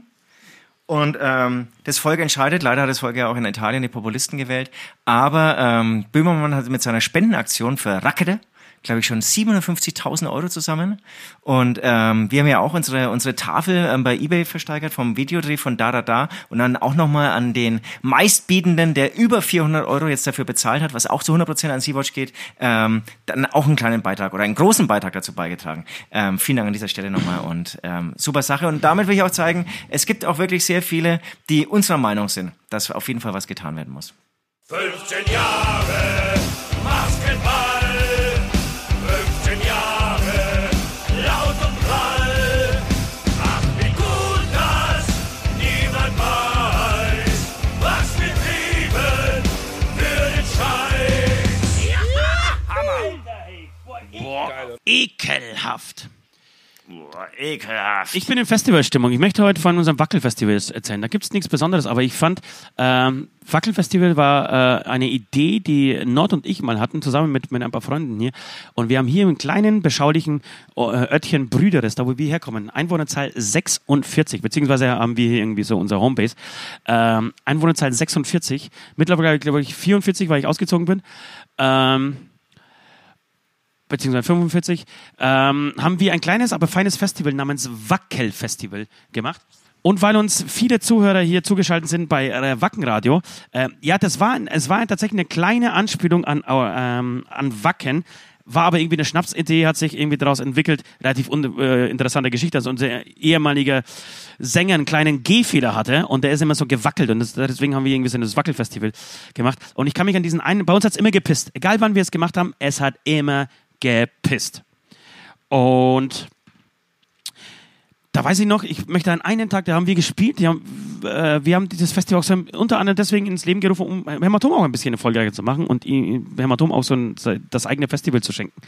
Und ähm, das Volk entscheidet. Leider hat das Volk ja auch in Italien die Populisten gewählt. Aber ähm, Böhmermann hat mit seiner Spendenaktion für Rakete, glaube ich, schon 750.000 Euro zusammen. Und ähm, wir haben ja auch unsere, unsere Tafel ähm, bei Ebay versteigert vom Videodreh von Da Da Da. Und dann auch nochmal an den meistbietenden, der über 400 Euro jetzt dafür bezahlt hat, was auch zu 100% an Sea-Watch geht, ähm, dann auch einen kleinen Beitrag oder einen großen Beitrag dazu beigetragen. Ähm, vielen Dank an dieser Stelle nochmal und ähm, super Sache. Und damit will ich auch zeigen, es gibt auch wirklich sehr viele, die unserer Meinung sind, dass auf jeden Fall was getan werden muss. 15 Jahre Maskenball, Ekelhaft. Boah, ekelhaft. Ich bin in Festivalstimmung. Ich möchte heute von unserem Wackelfestival erzählen. Da gibt es nichts Besonderes, aber ich fand, ähm, Wackelfestival war äh, eine Idee, die Nord und ich mal hatten, zusammen mit, mit ein paar Freunden hier. Und wir haben hier einen kleinen, beschaulichen äh, Örtchen Brüderes, da wo wir herkommen. Einwohnerzahl 46, beziehungsweise haben wir hier irgendwie so unser Homebase. Ähm, Einwohnerzahl 46. Mittlerweile, glaube ich, 44, weil ich ausgezogen bin. Ähm, beziehungsweise 45, ähm, haben wir ein kleines, aber feines Festival namens Wackel-Festival gemacht. Und weil uns viele Zuhörer hier zugeschaltet sind bei äh, Wackenradio, äh, ja, das war, es war tatsächlich eine kleine Anspielung an, ähm, an Wacken, war aber irgendwie eine Schnapsidee, hat sich irgendwie daraus entwickelt. Relativ äh, interessante Geschichte, dass unser ehemaliger Sänger einen kleinen Gehfehler hatte und der ist immer so gewackelt und das, deswegen haben wir irgendwie so das Wackelfestival gemacht. Und ich kann mich an diesen einen, bei uns hat es immer gepisst. Egal wann wir es gemacht haben, es hat immer gepisst. Und da weiß ich noch, ich möchte an einen Tag, da haben wir gespielt, die haben, äh, wir haben dieses Festival unter anderem deswegen ins Leben gerufen, um Hämatom auch ein bisschen erfolgreicher zu machen und Hämatom auch so ein, das eigene Festival zu schenken.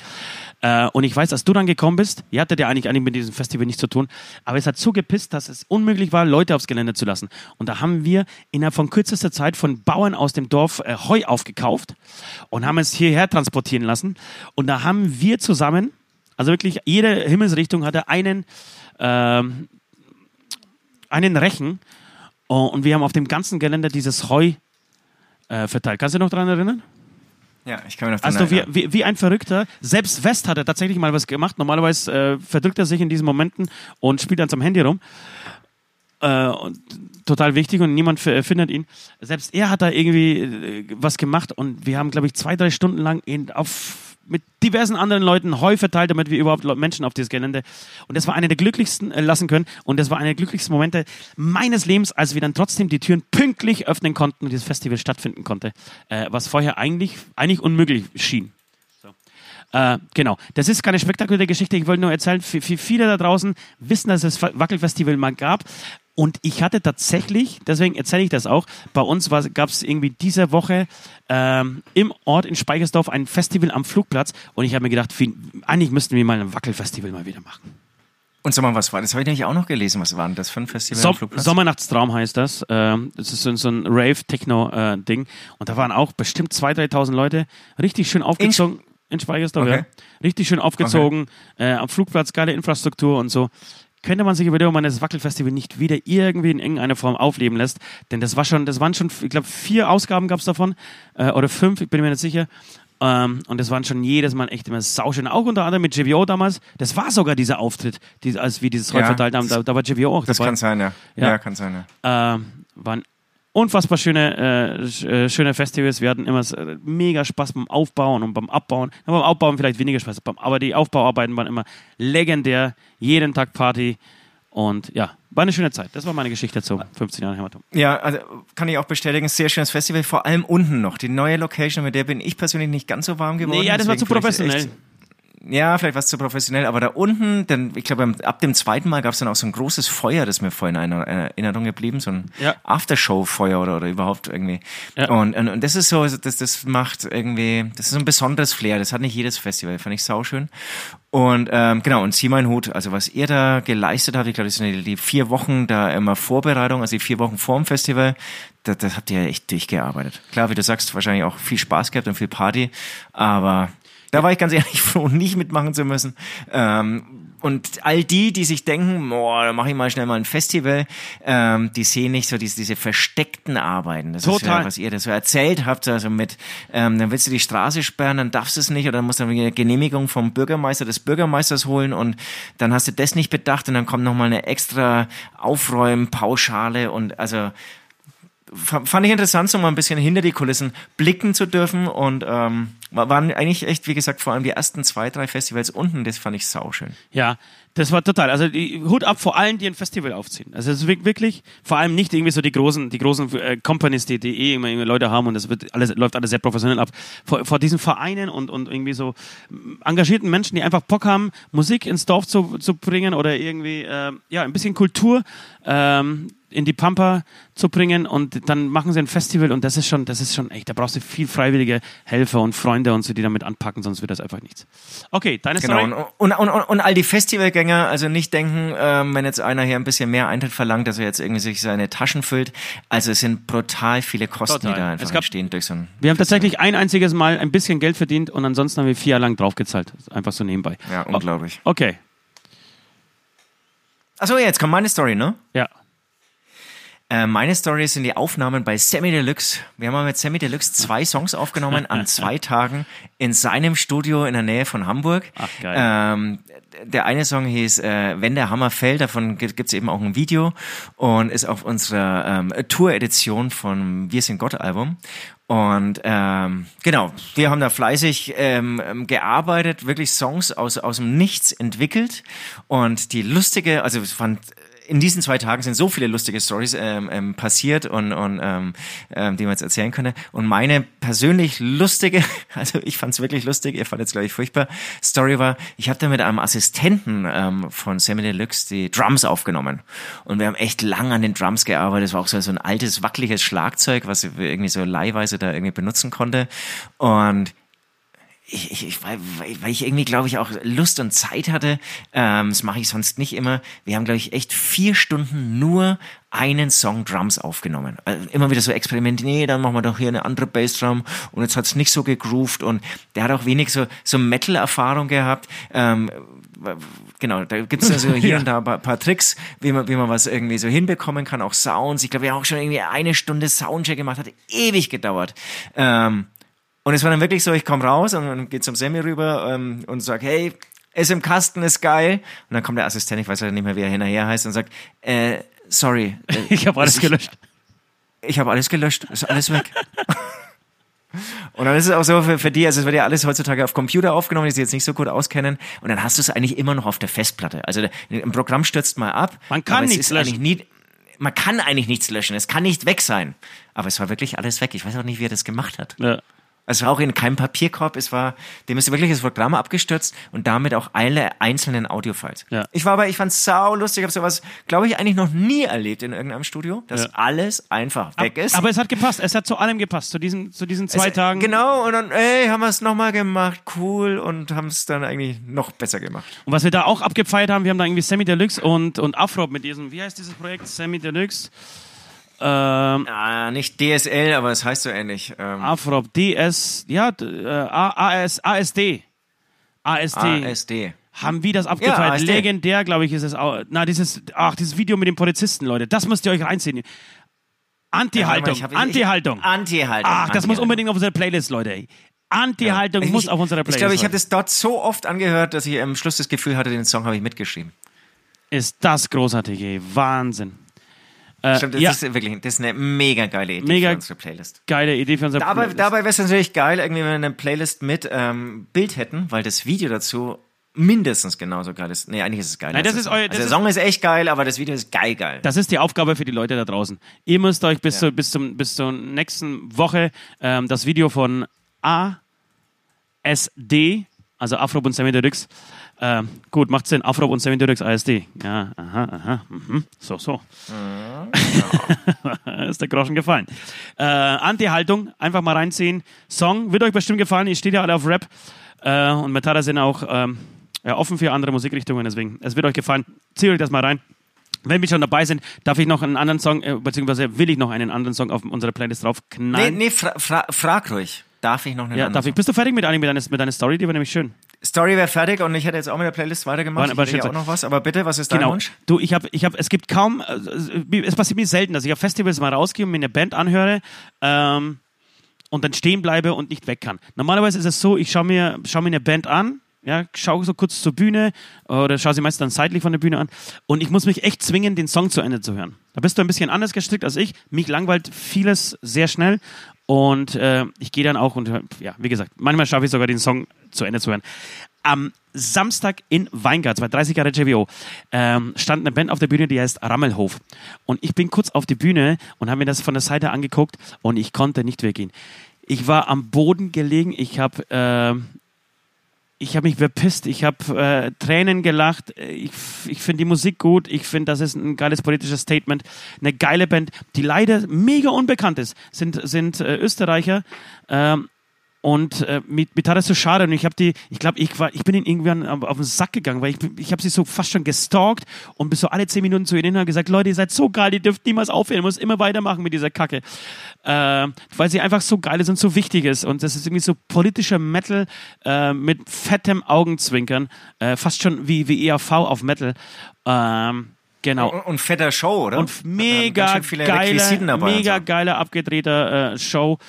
Äh, und ich weiß, als du dann gekommen bist, ihr hattet ja eigentlich, eigentlich mit diesem Festival nichts zu tun, aber es hat so gepisst, dass es unmöglich war, Leute aufs Gelände zu lassen. Und da haben wir innerhalb von kürzester Zeit von Bauern aus dem Dorf äh, Heu aufgekauft und haben es hierher transportieren lassen. Und da haben wir zusammen, also wirklich jede Himmelsrichtung hatte einen, ähm, einen Rechen und wir haben auf dem ganzen Gelände dieses Heu äh, verteilt. Kannst du dich noch daran erinnern? Ja, ich kann mir noch dran Also wie, erinnern. wie, wie ein Verrückter. Selbst West hat er tatsächlich mal was gemacht. Normalerweise äh, verdrückt er sich in diesen Momenten und spielt dann zum Handy rum. Äh, und total wichtig und niemand findet ihn. Selbst er hat da irgendwie äh, was gemacht und wir haben, glaube ich, zwei, drei Stunden lang ihn auf, mit diversen anderen Leuten Heu verteilt, damit wir überhaupt Menschen auf dieses Gelände. Und das war einer der glücklichsten äh, lassen können und das war einer der glücklichsten Momente meines Lebens, als wir dann trotzdem die Türen pünktlich öffnen konnten und dieses Festival stattfinden konnte, äh, was vorher eigentlich, eigentlich unmöglich schien. Äh, genau. Das ist keine spektakuläre Geschichte. Ich wollte nur erzählen, viele da draußen wissen, dass es das Wackelfestival mal gab. Und ich hatte tatsächlich, deswegen erzähle ich das auch, bei uns gab es irgendwie diese Woche ähm, im Ort in Speichersdorf ein Festival am Flugplatz. Und ich habe mir gedacht, wie, eigentlich müssten wir mal ein Wackelfestival mal wieder machen. Und sag mal, was war das? Habe ich nämlich auch noch gelesen. Was war denn das für ein Festival Som am Flugplatz? Sommernachtstraum heißt das. Ähm, das ist so, so ein Rave-Techno-Ding. Und da waren auch bestimmt 2.000, 3.000 Leute richtig schön aufgezogen. In Speichersdorf, Okay. ja. Richtig schön aufgezogen. Äh, am Flugplatz, geile Infrastruktur und so. Könnte man sich überlegen, ob man das Wackelfestival nicht wieder irgendwie in irgendeiner Form aufleben lässt. Denn das war schon, das waren schon, ich glaube, vier Ausgaben gab es davon. Äh, oder fünf, ich bin mir nicht sicher. Ähm, und das waren schon jedes Mal echt immer sauschön. Auch unter anderem mit JVO damals. Das war sogar dieser Auftritt, die, als wir dieses Heu Ja, verteilt haben. Da, da war JVO auch das dabei. kann sein, ja. Ja. Ja, kann sein, ja. Ähm, waren unfassbar schöne, äh, äh, schöne Festivals. Wir hatten immer äh, mega Spaß beim Aufbauen und beim Abbauen. Ja, beim Aufbauen vielleicht weniger Spaß, aber die Aufbauarbeiten waren immer legendär. Jeden Tag Party. Und ja, war eine schöne Zeit. Das war meine Geschichte zu 15 Jahren Hämatom. Ja, also kann ich auch bestätigen, sehr schönes Festival, vor allem unten noch. Die neue Location, mit der bin ich persönlich nicht ganz so warm geworden. Nee, ja, das war zu professionell. Ja, vielleicht war es zu professionell, aber da unten, denn ich glaube, ab dem zweiten Mal gab es dann auch so ein großes Feuer, das mir vorhin in einer Erinnerung geblieben, so ein Ja. Aftershow-Feuer oder, oder überhaupt irgendwie. Ja. Und, und, und das ist so, das, das macht irgendwie, das ist so ein besonderes Flair, das hat nicht jedes Festival, fand ich sauschön. Und ähm, genau, und zieh meinen Hut, also was ihr da geleistet habt, ich glaube, das sind die, die vier Wochen da immer Vorbereitung, also die vier Wochen vorm Festival, das, das habt ihr echt durchgearbeitet. Klar, wie du sagst, wahrscheinlich auch viel Spaß gehabt und viel Party, aber da war ich ganz ehrlich froh, *laughs* nicht mitmachen zu müssen. Ähm, und all die, die sich denken, boah, da mache ich mal schnell mal ein Festival, ähm, die sehen nicht so diese, diese versteckten Arbeiten. Das ist Total. ja, was ihr das so erzählt habt, also mit, ähm, dann willst du die Straße sperren, dann darfst du es nicht oder dann musst du eine Genehmigung vom Bürgermeister des Bürgermeisters holen und dann hast du das nicht bedacht und dann kommt nochmal eine extra Aufräumpauschale und also fand ich interessant, so mal ein bisschen hinter die Kulissen blicken zu dürfen und ähm, wa- waren eigentlich echt, wie gesagt, vor allem die ersten zwei, drei Festivals unten, das fand ich sauschön. Ja, das war total. Also die, Hut ab vor allen, die ein Festival aufziehen. Also es ist wirk- wirklich, vor allem nicht irgendwie so die großen, die großen äh, Companies, die, die eh immer irgendwie Leute haben und das wird alles, läuft alles sehr professionell ab. Vor, vor diesen Vereinen und, und irgendwie so mm, engagierten Menschen, die einfach Bock haben, Musik ins Dorf zu, zu bringen oder irgendwie ähm, ja ein bisschen Kultur ähm, in die Pampa zu bringen und dann machen sie ein Festival und das ist schon, das ist schon echt, da brauchst du viel freiwillige Helfer und Freunde und so, die damit anpacken, sonst wird das einfach nichts. Okay, deine Genau, Story. und, und, und, und all die Festivalgänger, also nicht denken, ähm, wenn jetzt einer hier ein bisschen mehr Eintritt verlangt, dass er jetzt irgendwie sich seine Taschen füllt. Also es sind brutal viele Kosten, Total. die da einfach Es gab- entstehen durch so ein... Wir haben tatsächlich ein einziges Mal ein bisschen Geld verdient und ansonsten haben wir vier Jahre lang draufgezahlt. Einfach so nebenbei. Ja, unglaublich. Okay, Achso, jetzt kommt meine Story, ne? ja. Äh, meine Story sind die Aufnahmen bei Sammy Deluxe. Wir haben mit Sammy Deluxe zwei Songs aufgenommen an *laughs* zwei Tagen in seinem Studio in der Nähe von Hamburg. Ach, geil. Ähm, der eine Song hieß äh, Wenn der Hammer fällt, davon gibt es eben auch ein Video und ist auf unserer ähm, Tour-Edition vom Wir sind Gott Album. Und ähm, genau, wir haben da fleißig ähm, gearbeitet, wirklich Songs aus, aus dem Nichts entwickelt. Und die lustige, also es fand in diesen zwei Tagen sind so viele lustige Stories ähm, ähm, passiert und, und ähm, ähm, die man jetzt erzählen könnte. Und meine persönlich lustige, *laughs* also ich fand es wirklich lustig, ihr fandet es glaube ich furchtbar, Story war, ich habe da mit einem Assistenten ähm, von Sammy Deluxe die Drums aufgenommen. Und wir haben echt lang an den Drums gearbeitet. Es war auch so, so ein altes, wackeliges Schlagzeug, was ich irgendwie so leihweise da irgendwie benutzen konnte. Und ich, ich, ich, weil, weil ich irgendwie, glaube ich, auch Lust und Zeit hatte, ähm, das mache ich sonst nicht immer. Wir haben, glaube ich, echt vier Stunden nur einen Song Drums aufgenommen. Also immer wieder so Experimente, nee, dann machen wir doch hier eine andere Bassdrum und jetzt hat's nicht so gegroovt und der hat auch wenig so, so Metal-Erfahrung gehabt. Ähm, genau, da gibt's also *laughs* hier und da ein paar, paar Tricks, wie man, wie man was irgendwie so hinbekommen kann, auch Sounds. Ich glaube, wir haben auch schon irgendwie eine Stunde Soundcheck gemacht, hat ewig gedauert. Ähm, und es war dann wirklich so, ich komme raus und dann geht zum Sammy rüber ähm, und sag, hey, ist im Kasten, ist geil. Und dann kommt der Assistent, ich weiß ja nicht mehr, wie er hinterher heißt, und sagt, äh, sorry. Äh, *laughs* Ich habe alles gelöscht. Ich, ich habe alles gelöscht, ist alles weg. *laughs* Und dann ist es auch so für, für die, also es wird ja alles heutzutage auf Computer aufgenommen, die sich jetzt nicht so gut auskennen. Und dann hast du es eigentlich immer noch auf der Festplatte. Also ein Programm stürzt mal ab. Man kann nichts löschen. eigentlich Nie, man kann eigentlich nichts löschen. Es kann nicht weg sein. Aber es war wirklich alles weg. Ich weiß auch nicht, wie er das gemacht hat. Ja. Es war auch in keinem Papierkorb, es war, dem ist wirklich das Programm abgestürzt und damit auch alle einzelnen Audiofiles. Ja. Ich war aber, ich fand's sau lustig, ich habe sowas, glaube ich, eigentlich noch nie erlebt in irgendeinem Studio, dass Ja. alles einfach weg ist. Aber es hat gepasst. Es hat zu allem gepasst. Zu diesen, zu diesen zwei Es- Tagen. Genau, und dann, ey, haben wir es nochmal gemacht, cool, und haben es dann eigentlich noch besser gemacht. Und was wir da auch abgefeiert haben, wir haben da irgendwie Sammy Deluxe und, und Afro mit diesem, wie heißt dieses Projekt? Sammy Deluxe. Ähm, Ah, nicht DSL, aber es heißt so ähnlich. Ähm, Afro, DS, ja, äh, AS, ASD. ASD. ASD. Haben wir das abgefeiert? ASD. Legendär, glaube ich, ist es auch. Na, dieses, ach, dieses Video mit den Polizisten, Leute, das müsst ihr euch reinziehen. Anti-Haltung, Ich hab- Anti-Haltung. Ich, Anti-Haltung. Ach, das muss Anti-Haltung. unbedingt auf unsere Playlist, Leute. Anti-Haltung Ich- muss ich- auf unserer Ich Playlist. glaube, ich habe das dort so oft angehört, dass ich am Schluss das Gefühl hatte, den Song habe ich mitgeschrieben. Ist das großartig, ey. Wahnsinn. Äh, Stimmt, das ja, ist wirklich, das ist eine mega geile Idee Mega- für unsere Playlist. geile Idee für unser Dabei, Playlist. dabei wäre es natürlich geil, irgendwie, wenn wir eine Playlist mit ähm, Bild hätten, weil das Video dazu mindestens genauso geil ist. Nee, eigentlich ist es geil. Nein, das ist der euer- also ist- der Song ist echt geil, aber das Video ist geil, geil. Das ist die Aufgabe für die Leute da draußen. Ihr müsst euch bis, Ja. zu, bis, zum, bis zur nächsten Woche ähm, das Video von ASD, also Afro Sammy Deluxe, ähm, gut, macht Sinn, Afro und Sammy Deluxe ASD. Ja, aha, aha, mhm. so, so. *laughs* ist der Groschen gefallen. Äh, Anti-Haltung, einfach mal reinziehen. Song wird euch bestimmt gefallen. Ihr steht ja alle auf Rap äh, und Metallica sind auch ähm, ja, offen für andere Musikrichtungen. Deswegen, es wird euch gefallen. Zieht euch das mal rein. Wenn wir schon dabei sind, darf ich noch einen anderen Song, äh, beziehungsweise will ich noch einen anderen Song auf unsere Playlist nee, draufknallen. nee, fra fra frag ruhig. Darf ich noch einen ja, anderen darf ich. Song? Bist du fertig mit, mit, deiner, mit deiner Story? Die war nämlich schön. Story wäre fertig und ich hätte jetzt auch mit der Playlist weitergemacht. Aber ich hätte ja auch noch was, aber bitte, was ist dein Genau. Wunsch? Du, ich habe, ich habe, es gibt kaum, äh, es passiert mir selten, dass ich auf Festivals mal rausgehe und mir eine Band anhöre ähm, und dann stehen bleibe und nicht weg kann. Normalerweise ist es so, ich schaue mir, schau mir eine Band an, ja, schaue so kurz zur Bühne oder schaue sie meist dann seitlich von der Bühne an und ich muss mich echt zwingen, den Song zu Ende zu hören. Da bist du ein bisschen anders gestrickt als ich. Mich langweilt vieles sehr schnell und äh, ich gehe dann auch und ja, wie gesagt, manchmal schaffe ich sogar den Song zu Ende zu hören. Am Samstag in Weingart, bei 30 Jahre JWO, ähm, stand eine Band auf der Bühne, die heißt Rammelhof. Und ich bin kurz auf die Bühne und habe mir das von der Seite angeguckt und ich konnte nicht weggehen. Ich war am Boden gelegen, ich habe äh, ich habe mich bepisst, ich habe äh, Tränen gelacht, ich, ich finde die Musik gut, ich finde, das ist ein geiles politisches Statement, eine geile Band, die leider mega unbekannt ist, sind, sind äh, Österreicher. Ähm, und äh, mit, mit tat es so schade und ich habe die, ich glaube, ich war, ich bin ihnen irgendwann auf, auf den Sack gegangen, weil ich, ich habe sie so fast schon gestalkt und bis so alle zehn Minuten zu ihnen und gesagt, Leute, ihr seid so geil, ihr dürft niemals aufhören, ihr müsst immer weitermachen mit dieser Kacke, äh, weil sie einfach so geil ist und so wichtig ist und das ist irgendwie so politischer Metal äh, mit fettem Augenzwinkern, äh, fast schon wie, wie EAV auf Metal, ähm, genau. Und, und fetter Show, oder? Und Hat mega und mega so. geiler, abgedrehter äh, Show.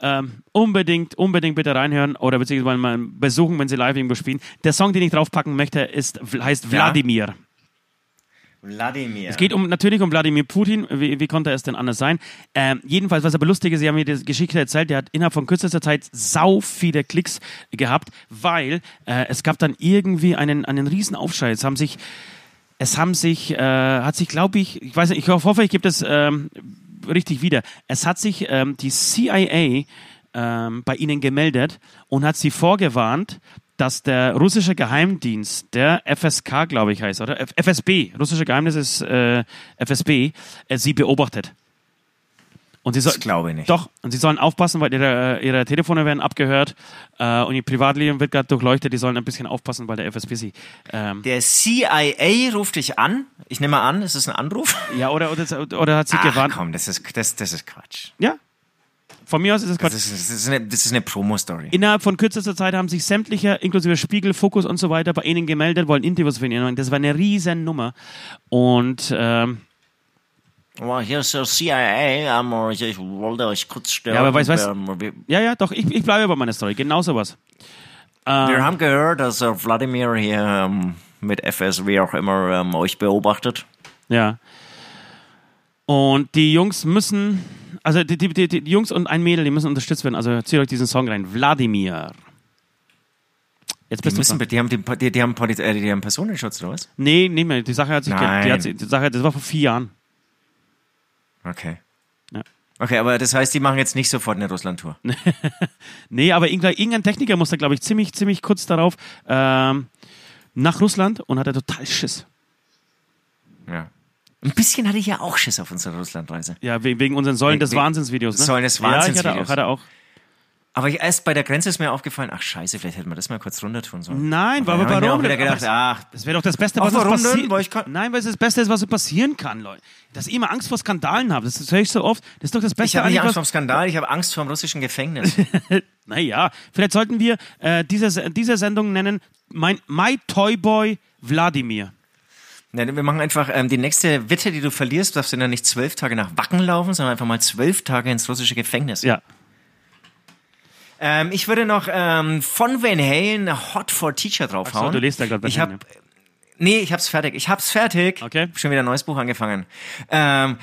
Ähm, unbedingt, unbedingt bitte reinhören oder beziehungsweise mal besuchen, wenn sie live irgendwo spielen. Der Song, den ich draufpacken möchte, ist, heißt Ja. Wladimir. Wladimir. Es geht um, natürlich um Wladimir Putin. Wie, wie konnte es denn anders sein? Ähm, jedenfalls, was aber lustig ist, Sie haben mir die Geschichte erzählt, der hat innerhalb von kürzester Zeit sau viele Klicks gehabt, weil äh, es gab dann irgendwie einen, einen riesen Aufschrei. Es haben sich, es haben sich, äh, hat sich, glaube ich, ich weiß nicht, ich hoffe, ich gebe das ähm, richtig wieder. Es hat sich ähm, die CIA ähm, bei ihnen gemeldet und hat sie vorgewarnt, dass der russische Geheimdienst, der FSK, glaube ich, heißt, oder? F FSB, russische Geheimnis ist äh, FSB, äh, sie beobachtet. Und sie soll, Das glaube ich nicht. Doch, und sie sollen aufpassen, weil ihre, ihre Telefone werden abgehört äh, und ihr Privatleben wird gerade durchleuchtet. Die sollen ein bisschen aufpassen, weil der FSB sie. Ähm, Der CIA ruft dich an. Ich nehme an, ist es ein Anruf? ja, oder, oder, oder hat sie Ach gewarnt. komm, das ist, das, das ist Quatsch. Ja. Von mir aus ist es Quatsch. Das ist, das ist eine, ist eine Promo-Story. Innerhalb von kürzester Zeit haben sich sämtliche, inklusive Spiegel, Fokus und so weiter, bei ihnen gemeldet, wollen Interviews von ihnen. Das war eine riesen Nummer. Und ähm, Oh, hier ist der CIA. ähm, Ich wollte euch kurz stören. Ja, aber weißt- weißt- Ähm, ja, ja, doch, ich, ich bleibe bei meiner Story. Genau sowas. wir haben gehört, dass äh, Wladimir hier ähm, mit FS, wie auch immer, ähm, euch beobachtet. Ja. Und die Jungs müssen, also die, die, die, die Jungs und ein Mädel, die müssen unterstützt werden. Also zieht euch diesen Song rein. Wladimir. Jetzt Die, bist du müssen, die, haben, die, die, die, haben Poliz äh, die haben Personenschutz, oder was? Nee, nicht mehr. Die Sache hat sich, ge- die Nein. hat, die Sache, das war vor vier Jahren. Okay. Ja. Okay, aber das heißt, die machen jetzt nicht sofort eine Russland-Tour. *laughs* Nee, aber irgendein, Techniker musste, glaube ich, ziemlich, ziemlich kurz darauf ähm, nach Russland und hatte total Schiss. Ja. Ein bisschen hatte ich ja auch Schiss auf unserer Russlandreise. Ja, wegen, unseren Säulen des Wahnsinnsvideos. Ne? Säulen des Ja, ich hatte auch. Wahnsinnsvideos. Hatte auch. Aber ich, erst bei der Grenze ist mir aufgefallen, ach scheiße, vielleicht hätten wir das mal kurz runter tun sollen. Nein, aber aber dann hab ich warum? auch wieder gedacht, ach, Das wäre doch das Beste, was warum passiert. Weil ich Nein, weil es das Beste ist, was so passieren kann, Leute. Dass ihr immer Angst vor Skandalen habt. Das, höre ich so oft. Das ist doch das Beste. ich habe nicht Angst vor dem Skandal, ich habe Angst vor dem russischen Gefängnis. *laughs* Naja, vielleicht sollten wir äh, diese, diese Sendung nennen mein, My Toy Boy Wladimir. Nein, wir machen einfach ähm, die nächste Wette, die du verlierst, darfst du dann nicht zwölf Tage nach Wacken laufen, sondern einfach mal zwölf Tage ins russische Gefängnis. Ja. Ähm, ich würde noch ähm, von Van Halen Hot for Teacher draufhauen. Ach so, du liest da gerade Van Ich Halen, hab, Nee, ich hab's fertig. Ich hab's fertig. Okay. Schon wieder ein neues Buch angefangen. Ähm,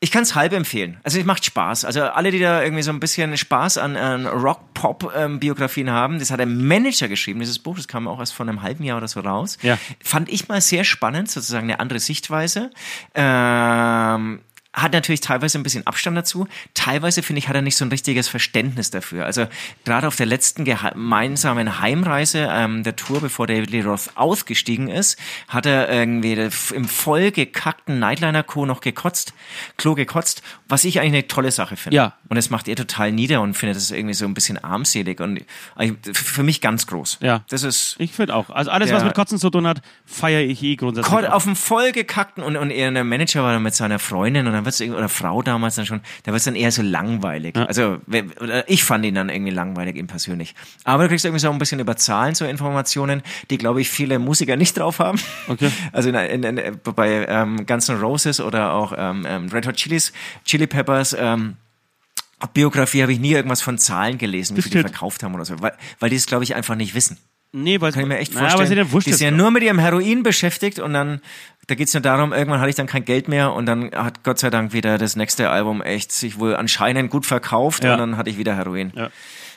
Ich kann es halb empfehlen. Also es macht Spaß. Also alle, die da irgendwie so ein bisschen Spaß an, an Rock-Pop-Biografien haben, das hat der Manager geschrieben, dieses Buch, das kam auch erst vor einem halben Jahr oder so raus. Ja. Fand ich mal sehr spannend, sozusagen eine andere Sichtweise. Ähm, hat natürlich teilweise ein bisschen Abstand dazu. Teilweise, finde ich, hat er nicht so ein richtiges Verständnis dafür. Also gerade auf der letzten gemeinsamen Heimreise ähm, der Tour, bevor David Lee Roth ausgestiegen ist, hat er irgendwie im voll gekackten Nightliner-Co noch gekotzt, Klo gekotzt, was ich eigentlich eine tolle Sache finde. Ja. Und das macht er total nieder und findet das irgendwie so ein bisschen armselig und eigentlich für mich ganz groß. Ja. Das ist Ich finde auch. Also alles, Ja. was mit Kotzen zu tun hat, feiere ich eh grundsätzlich. Auf dem vollgekackten und, und er, der Manager war dann mit seiner Freundin und dann wird's irgendwie, oder Frau damals dann schon, da wird's dann eher so langweilig. Also we- oder ich fand ihn dann irgendwie langweilig, ihm persönlich. Aber du kriegst irgendwie so ein bisschen über Zahlen so Informationen, die glaube ich viele Musiker nicht drauf haben. Okay. *laughs* Also in, in, in, bei ähm, Guns N' Roses oder auch ähm, ähm, Red Hot Chilis, Chili Peppers, ähm, Biografie habe ich nie irgendwas von Zahlen gelesen, wie viel die verkauft haben oder so, weil, weil die es glaube ich einfach nicht wissen. Nee, weil Kann ich mir echt naja, vorstellen. aber sie dann wurscht die sind ja nur mit ihrem Heroin beschäftigt und dann, da geht's nur darum, irgendwann hatte ich dann kein Geld mehr und dann hat Gott sei Dank wieder das nächste Album echt sich wohl anscheinend gut verkauft Ja. und dann hatte ich wieder Heroin. Ja.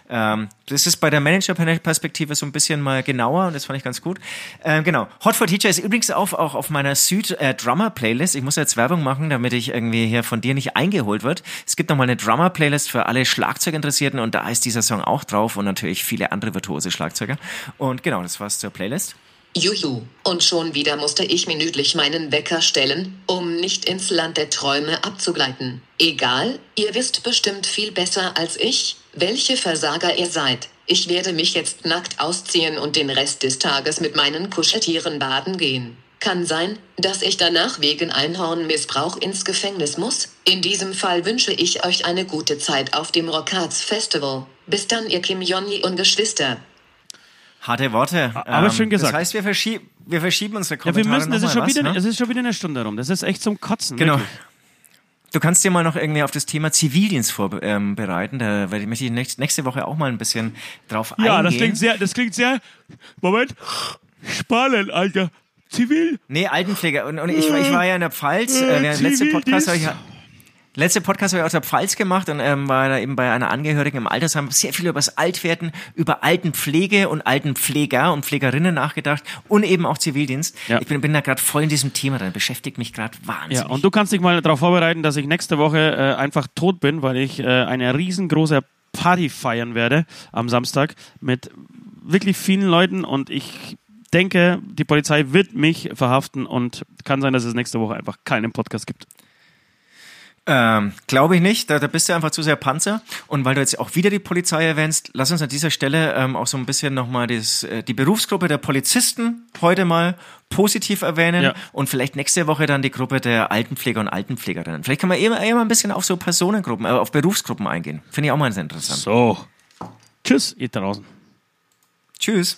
Ähm, das ist bei der Manager-Perspektive so ein bisschen mal genauer und das fand ich ganz gut. Ähm, genau. Hot for Teacher ist übrigens auf, auch auf meiner Süd-Drummer-Playlist. Ich muss jetzt Werbung machen, damit ich irgendwie hier von dir nicht eingeholt wird. Es gibt nochmal eine Drummer-Playlist für alle Schlagzeuginteressierten und da ist dieser Song auch drauf und natürlich viele andere virtuose Schlagzeuger. Und genau, das war's zur Playlist. Juhu. Und schon wieder musste ich minütlich meinen Wecker stellen, um nicht ins Land der Träume abzugleiten. Egal, ihr wisst bestimmt viel besser als ich, welche Versager ihr seid. Ich werde mich jetzt nackt ausziehen und den Rest des Tages mit meinen Kuscheltieren baden gehen. Kann sein, dass ich danach wegen Einhornmissbrauch ins Gefängnis muss. In diesem Fall wünsche ich euch eine gute Zeit auf dem Rockarts Festival. Bis dann, ihr Kim Jong und Geschwister. Harte Worte. Ähm, Aber schön gesagt. Das heißt, wir, verschieb wir verschieben unsere Ja, wir Kommentare müssen, das ist, schon wieder, was, es ne? ist schon wieder eine Stunde rum. Das ist echt zum Kotzen. Genau. wirklich. Du kannst dir mal noch irgendwie auf das Thema Zivildienst vorbereiten. Ähm, da werde ich möchte ich nächst- nächste Woche auch mal ein bisschen drauf Ja, eingehen. das klingt sehr, das klingt sehr, Moment, spannend, Alter. Zivil? Nee, Altenpfleger. Und, und ich, war- ich war ja in der Pfalz. Äh, der letzte Podcast habe ich, letzte Podcast habe ich aus der Pfalz gemacht und ähm, war da eben bei einer Angehörigen im Altersheim sehr viel über das Altwerden, über Altenpflege und Altenpfleger und Pflegerinnen nachgedacht und eben auch Zivildienst. Ja. Ich bin, bin da gerade voll in diesem Thema drin, beschäftigt mich gerade wahnsinnig. Ja, und du kannst dich mal darauf vorbereiten, dass ich nächste Woche äh, einfach tot bin, weil ich äh, eine riesengroße Party feiern werde am Samstag mit wirklich vielen Leuten und ich denke, die Polizei wird mich verhaften und kann sein, dass es nächste Woche einfach keinen Podcast gibt. Ähm, Glaube ich nicht, da, da bist du einfach zu sehr Panzer. Und weil du jetzt auch wieder die Polizei erwähnst, lass uns an dieser Stelle ähm, auch so ein bisschen nochmal äh, die Berufsgruppe der Polizisten heute mal positiv erwähnen Ja. und vielleicht nächste Woche dann die Gruppe der Altenpfleger und Altenpflegerinnen. Vielleicht kann man eher, eher mal ein bisschen auf so Personengruppen, äh, auf Berufsgruppen eingehen. Finde ich auch mal sehr interessant. So. Tschüss, ihr draußen. Tschüss.